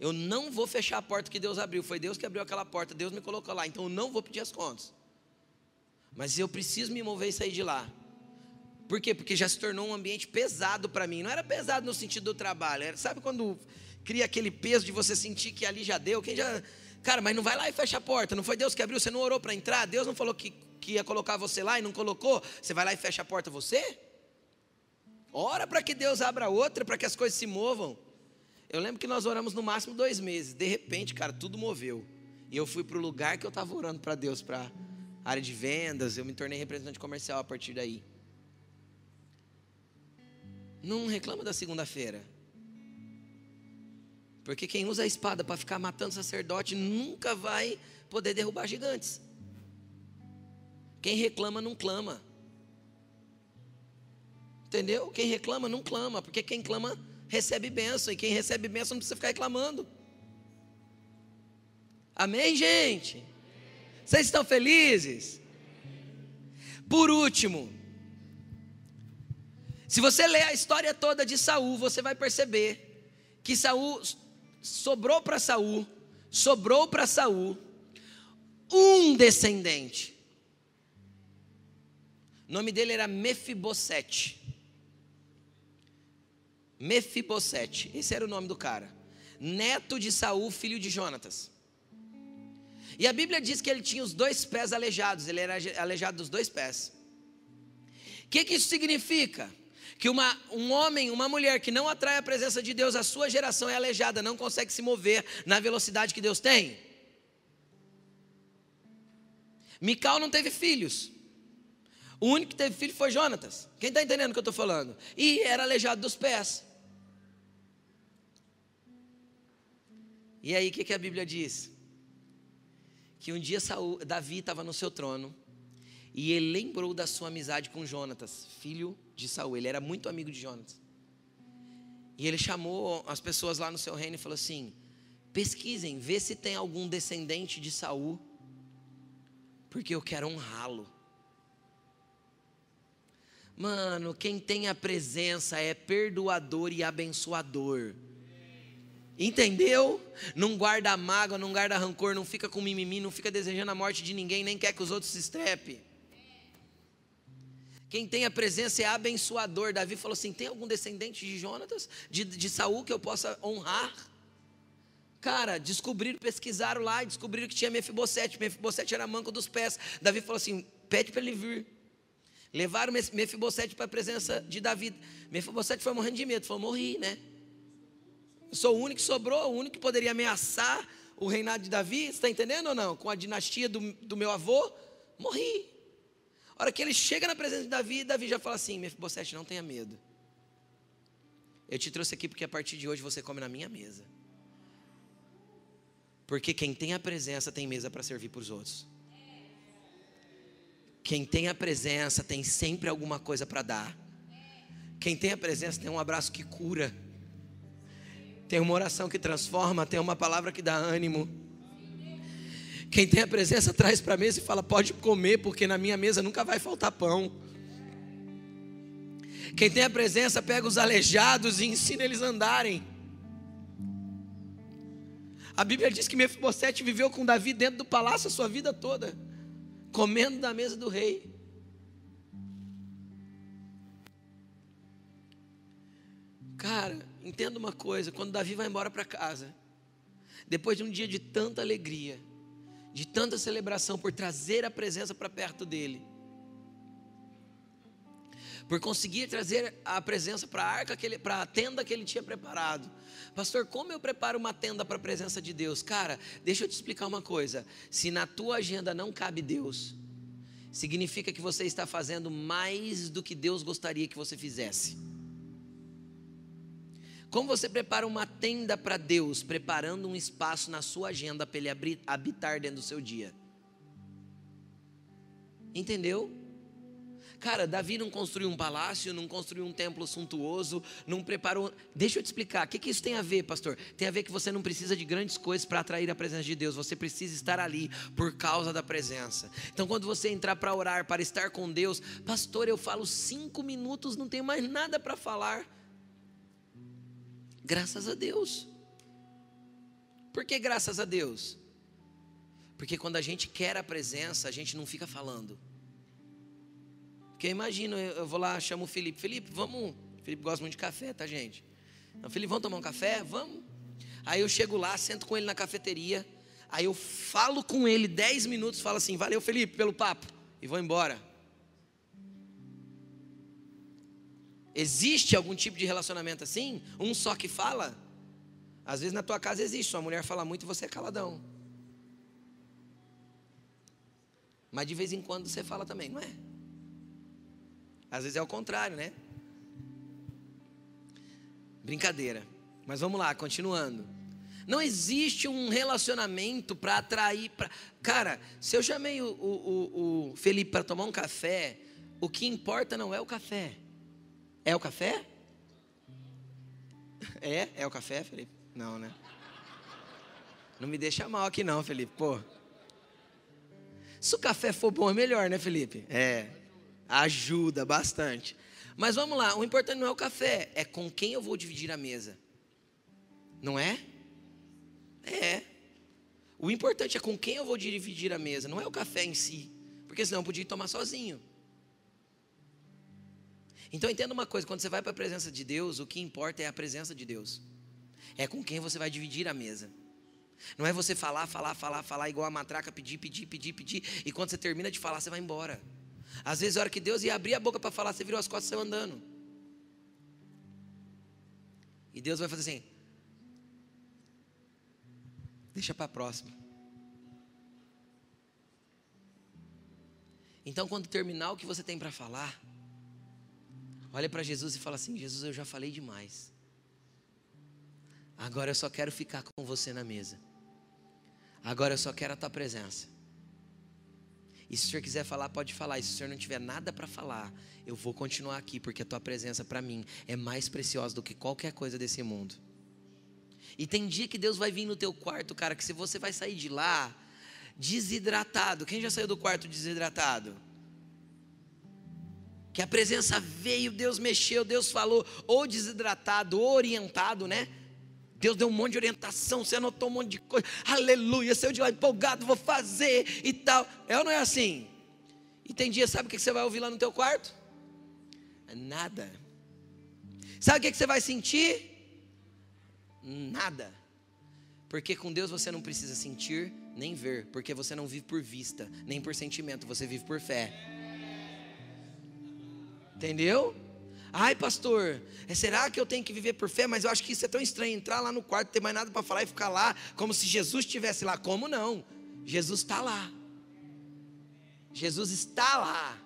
Eu não vou fechar a porta que Deus abriu. Foi Deus que abriu aquela porta. Deus me colocou lá. Então eu não vou pedir as contas. Mas eu preciso me mover e sair de lá. Por quê? Porque já se tornou um ambiente pesado para mim. Não era pesado no sentido do trabalho. Era, sabe quando cria aquele peso de você sentir que ali já deu? Quem já. Cara, mas não vai lá e fecha a porta. Não foi Deus que abriu, você não orou para entrar. Deus não falou que, que ia colocar você lá e não colocou. Você vai lá e fecha a porta você? Ora para que Deus abra outra, para que as coisas se movam. Eu lembro que nós oramos no máximo dois meses. De repente, cara, tudo moveu. E eu fui para o lugar que eu estava orando para Deus, para área de vendas. Eu me tornei representante comercial a partir daí. Não reclama da segunda-feira. Porque quem usa a espada para ficar matando sacerdote nunca vai poder derrubar gigantes. Quem reclama não clama. Entendeu? Quem reclama não clama, porque quem clama recebe bênção, e quem recebe bênção não precisa ficar reclamando. Amém, gente? Vocês estão felizes? Por último, se você ler a história toda de Saul, você vai perceber que Saul sobrou para Saul, sobrou para Saul um descendente. O nome dele era Mefibosete. Mefibosete, esse era o nome do cara. Neto de Saul, filho de Jonatas. E a Bíblia diz que ele tinha os dois pés aleijados, ele era aleijado dos dois pés. O que, que isso significa? Que uma, um homem, uma mulher que não atrai a presença de Deus, a sua geração é aleijada, não consegue se mover na velocidade que Deus tem. Mical não teve filhos. O único que teve filho foi Jonatas. Quem está entendendo o que eu estou falando? E era aleijado dos pés. E aí, o que, que a Bíblia diz? Que um dia Saul, Davi estava no seu trono e ele lembrou da sua amizade com Jonatas, filho de Saul. Ele era muito amigo de Jonatas. E ele chamou as pessoas lá no seu reino e falou assim: pesquisem, vê se tem algum descendente de Saul, porque eu quero honrá-lo. Mano, quem tem a presença é perdoador e abençoador. Entendeu? Não guarda mágoa, não guarda rancor, não fica com mimimi, não fica desejando a morte de ninguém, nem quer que os outros se estrepe. Quem tem a presença é abençoador. Davi falou assim: tem algum descendente de Jonatas, de, de Saul que eu possa honrar? Cara, descobriram, pesquisaram lá descobriram que tinha Mefibosete. Mefibosete era manco dos pés. Davi falou assim: pede para ele vir. Levaram Mefibosete para a presença de Davi. Mefibosete foi morrendo de medo, falou: morri, né? Eu sou o único que sobrou, o único que poderia ameaçar o reinado de Davi, você está entendendo ou não? Com a dinastia do, do meu avô, morri. A hora que ele chega na presença de Davi, Davi já fala assim: Mefibosete, não tenha medo. Eu te trouxe aqui porque a partir de hoje você come na minha mesa. Porque quem tem a presença tem mesa para servir para os outros. Quem tem a presença tem sempre alguma coisa para dar. Quem tem a presença tem um abraço que cura. Tem uma oração que transforma, tem uma palavra que dá ânimo. Quem tem a presença traz para a mesa e fala: pode comer, porque na minha mesa nunca vai faltar pão. Quem tem a presença pega os aleijados e ensina eles a andarem. A Bíblia diz que Mefibosete viveu com Davi dentro do palácio a sua vida toda, comendo da mesa do rei. Cara, entenda uma coisa: quando Davi vai embora para casa, depois de um dia de tanta alegria, de tanta celebração por trazer a presença para perto dele, por conseguir trazer a presença para a arca, para a tenda que ele tinha preparado. Pastor, como eu preparo uma tenda para a presença de Deus? Cara, deixa eu te explicar uma coisa. Se na tua agenda não cabe Deus, significa que você está fazendo mais do que Deus gostaria que você fizesse. Como você prepara uma tenda para Deus, preparando um espaço na sua agenda para Ele habitar dentro do seu dia? Entendeu? Cara, Davi não construiu um palácio, não construiu um templo suntuoso, não preparou. Deixa eu te explicar. O que, que isso tem a ver, pastor? Tem a ver que você não precisa de grandes coisas para atrair a presença de Deus. Você precisa estar ali por causa da presença. Então, quando você entrar para orar, para estar com Deus, pastor, eu falo cinco minutos, não tenho mais nada para falar. Graças a Deus. Por que graças a Deus? Porque quando a gente quer a presença, a gente não fica falando. Porque imagina, eu vou lá, chamo o Felipe. Felipe, vamos. Felipe gosta muito de café, tá, gente? Não, Felipe, vamos tomar um café? Vamos. Aí eu chego lá, sento com ele na cafeteria. Aí eu falo com ele 10 minutos, falo assim: valeu, Felipe, pelo papo. E vou embora. Existe algum tipo de relacionamento assim? Um só que fala? Às vezes na tua casa existe, sua mulher fala muito e você é caladão. Mas de vez em quando você fala também, não é? Às vezes é o contrário, né? Brincadeira. Mas vamos lá, continuando. Não existe um relacionamento para atrair. Pra... Cara, se eu chamei o, o, o Felipe para tomar um café, o que importa não é o café. É o café? É? É o café, Felipe? Não, né? Não me deixa mal aqui não, Felipe, pô. Se o café for bom é melhor, né, Felipe? É. Ajuda bastante. Mas vamos lá, o importante não é o café, é com quem eu vou dividir a mesa. Não é? É. O importante é com quem eu vou dividir a mesa, não é o café em si. Porque senão eu podia tomar sozinho. Então entenda uma coisa: quando você vai para a presença de Deus, o que importa é a presença de Deus. É com quem você vai dividir a mesa. Não é você falar, falar, falar, falar igual a matraca, pedir, pedir, pedir, pedir, e quando você termina de falar, você vai embora. Às vezes, a hora que Deus ia abrir a boca para falar, você virou as costas e saiu andando. E Deus vai fazer assim: deixa para a próxima. Então, quando terminar o que você tem para falar, Olha para Jesus e fala assim: Jesus, eu já falei demais. Agora eu só quero ficar com você na mesa. Agora eu só quero a tua presença. E se o senhor quiser falar, pode falar. E se o senhor não tiver nada para falar, eu vou continuar aqui, porque a tua presença para mim é mais preciosa do que qualquer coisa desse mundo. E tem dia que Deus vai vir no teu quarto, cara, que se você vai sair de lá desidratado. Quem já saiu do quarto desidratado? Que a presença veio, Deus mexeu, Deus falou, ou desidratado, ou orientado, né? Deus deu um monte de orientação, você anotou um monte de coisa, aleluia, saiu de lá empolgado, vou fazer e tal. É ou não é assim? E tem dia, sabe o que você vai ouvir lá no teu quarto? Nada. Sabe o que você vai sentir? Nada. Porque com Deus você não precisa sentir nem ver, porque você não vive por vista, nem por sentimento, você vive por fé. Entendeu? Ai, pastor, é, será que eu tenho que viver por fé? Mas eu acho que isso é tão estranho, entrar lá no quarto, ter mais nada para falar e ficar lá, como se Jesus estivesse lá. Como não? Jesus está lá. Jesus está lá.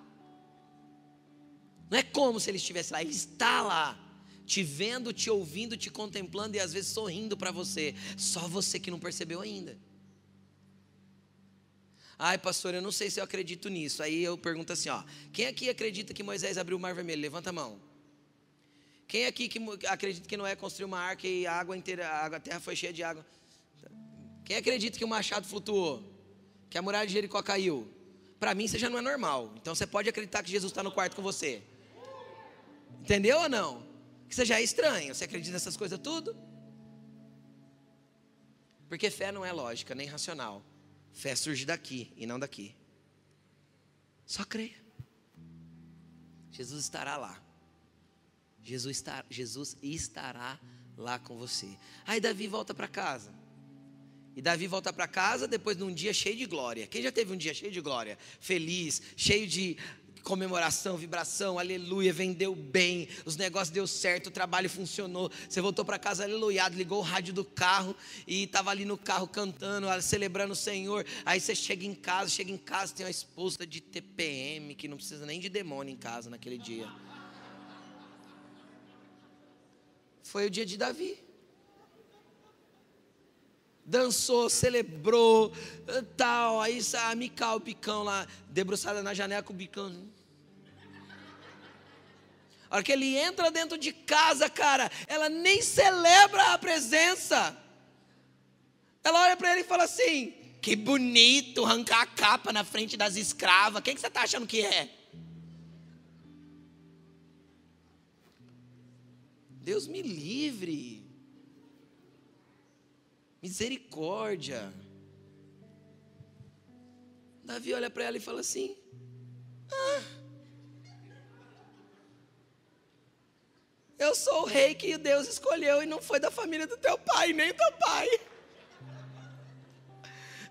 Não é como se ele estivesse lá, ele está lá. Te vendo, te ouvindo, te contemplando e às vezes sorrindo para você. Só você que não percebeu ainda. Ai, pastor, eu não sei se eu acredito nisso. Aí eu pergunto assim, ó: quem aqui acredita que Moisés abriu o mar vermelho? Levanta a mão. Quem aqui que acredita que Noé construiu uma arca e a água inteira, a terra foi cheia de água? Quem acredita que o machado flutuou? Que a muralha de Jericó caiu? Para mim, isso já não é normal. Então você pode acreditar que Jesus está no quarto com você. Entendeu ou não? Que você já é estranho. Você acredita nessas coisas tudo? Porque fé não é lógica, nem racional. Fé surge daqui e não daqui. Só creia. Jesus estará lá. Jesus, está, Jesus estará lá com você. Aí Davi volta para casa. E Davi volta para casa depois de um dia cheio de glória. Quem já teve um dia cheio de glória? Feliz, cheio de comemoração, vibração, aleluia, vendeu bem, os negócios deu certo, o trabalho funcionou. Você voltou para casa aleluiado, ligou o rádio do carro e estava ali no carro cantando, celebrando o Senhor. Aí você chega em casa, chega em casa, tem uma esposa de TPM que não precisa nem de demônio em casa naquele dia. Foi o dia de Davi. Dançou, celebrou, tal. Aí a Mical, o bicão lá, debruçada na janela com o bicão. A hora que ele entra dentro de casa, cara, ela nem celebra a presença. Ela olha para ele e fala assim: Que bonito arrancar a capa na frente das escravas. Quem que você está achando que é? Deus me livre. Misericórdia. Davi olha para ela e fala assim: ah, Eu sou o rei que Deus escolheu e não foi da família do teu pai, nem do pai.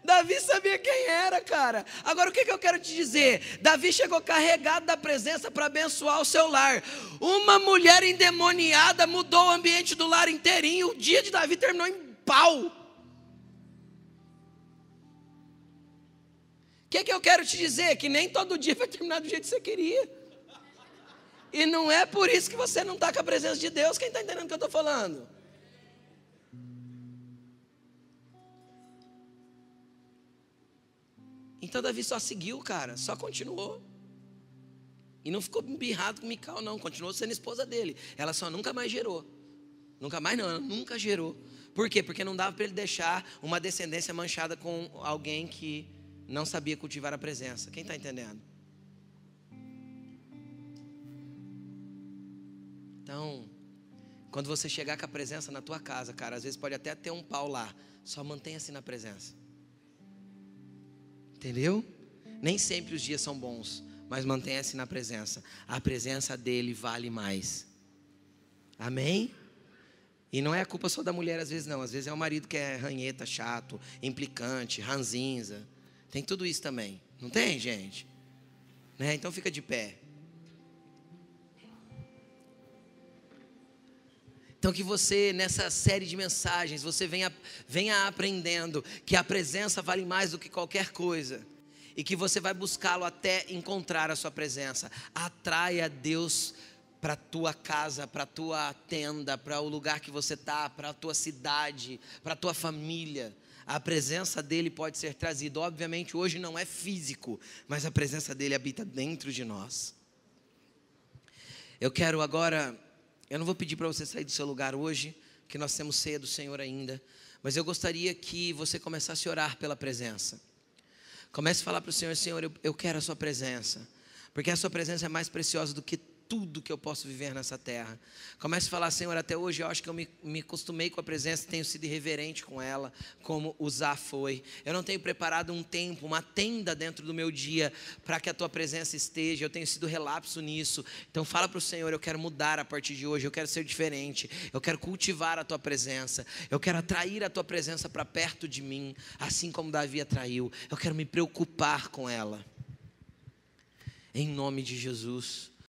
Davi sabia quem era, cara. Agora o que, que eu quero te dizer? Davi chegou carregado da presença para abençoar o seu lar. Uma mulher endemoniada mudou o ambiente do lar inteirinho. O dia de Davi terminou em pau. Que, que eu quero te dizer? Que nem todo dia vai terminar do jeito que você queria. E não é por isso que você não está com a presença de Deus. Quem está entendendo o que eu estou falando? Então Davi só seguiu, cara, só continuou. E não ficou birrado com Mical, não. Continuou sendo esposa dele. Ela só nunca mais gerou. Nunca mais não, ela nunca gerou. Por quê? Porque não dava para ele deixar uma descendência manchada com alguém que não sabia cultivar a presença. Quem está entendendo? Então, quando você chegar com a presença na tua casa, cara, às vezes pode até ter um pau lá. Só mantenha-se na presença. Entendeu? Nem sempre os dias são bons, mas mantenha-se na presença. A presença dele vale mais. Amém? E não é a culpa só da mulher, às vezes não. Às vezes é o marido que é ranheta, chato, implicante, ranzinza. Tem tudo isso também. Não tem, gente? Né? Então fica de pé. Então, que você, nessa série de mensagens, você venha, venha aprendendo que a presença vale mais do que qualquer coisa. E que você vai buscá-lo até encontrar a sua presença. Atraia Deus para a tua casa, para a tua tenda, para o lugar que você está, para a tua cidade, para a tua família. A presença dele pode ser trazida. Obviamente, hoje não é físico, mas a presença dele habita dentro de nós. Eu quero agora eu não vou pedir para você sair do seu lugar hoje, que nós temos ceia do Senhor ainda, mas eu gostaria que você começasse a orar pela presença. Comece a falar para o Senhor: Senhor, eu, eu quero a Sua presença, porque a Sua presença é mais preciosa do que tudo que eu posso viver nessa terra. Comece a falar, Senhor, até hoje eu acho que eu me, me acostumei com a presença, tenho sido irreverente com ela, como usar foi. Eu não tenho preparado um tempo, uma tenda dentro do meu dia para que a tua presença esteja. Eu tenho sido relapso nisso. Então fala para o Senhor, eu quero mudar a partir de hoje, eu quero ser diferente, eu quero cultivar a tua presença, eu quero atrair a tua presença para perto de mim, assim como Davi atraiu. Eu quero me preocupar com ela. Em nome de Jesus.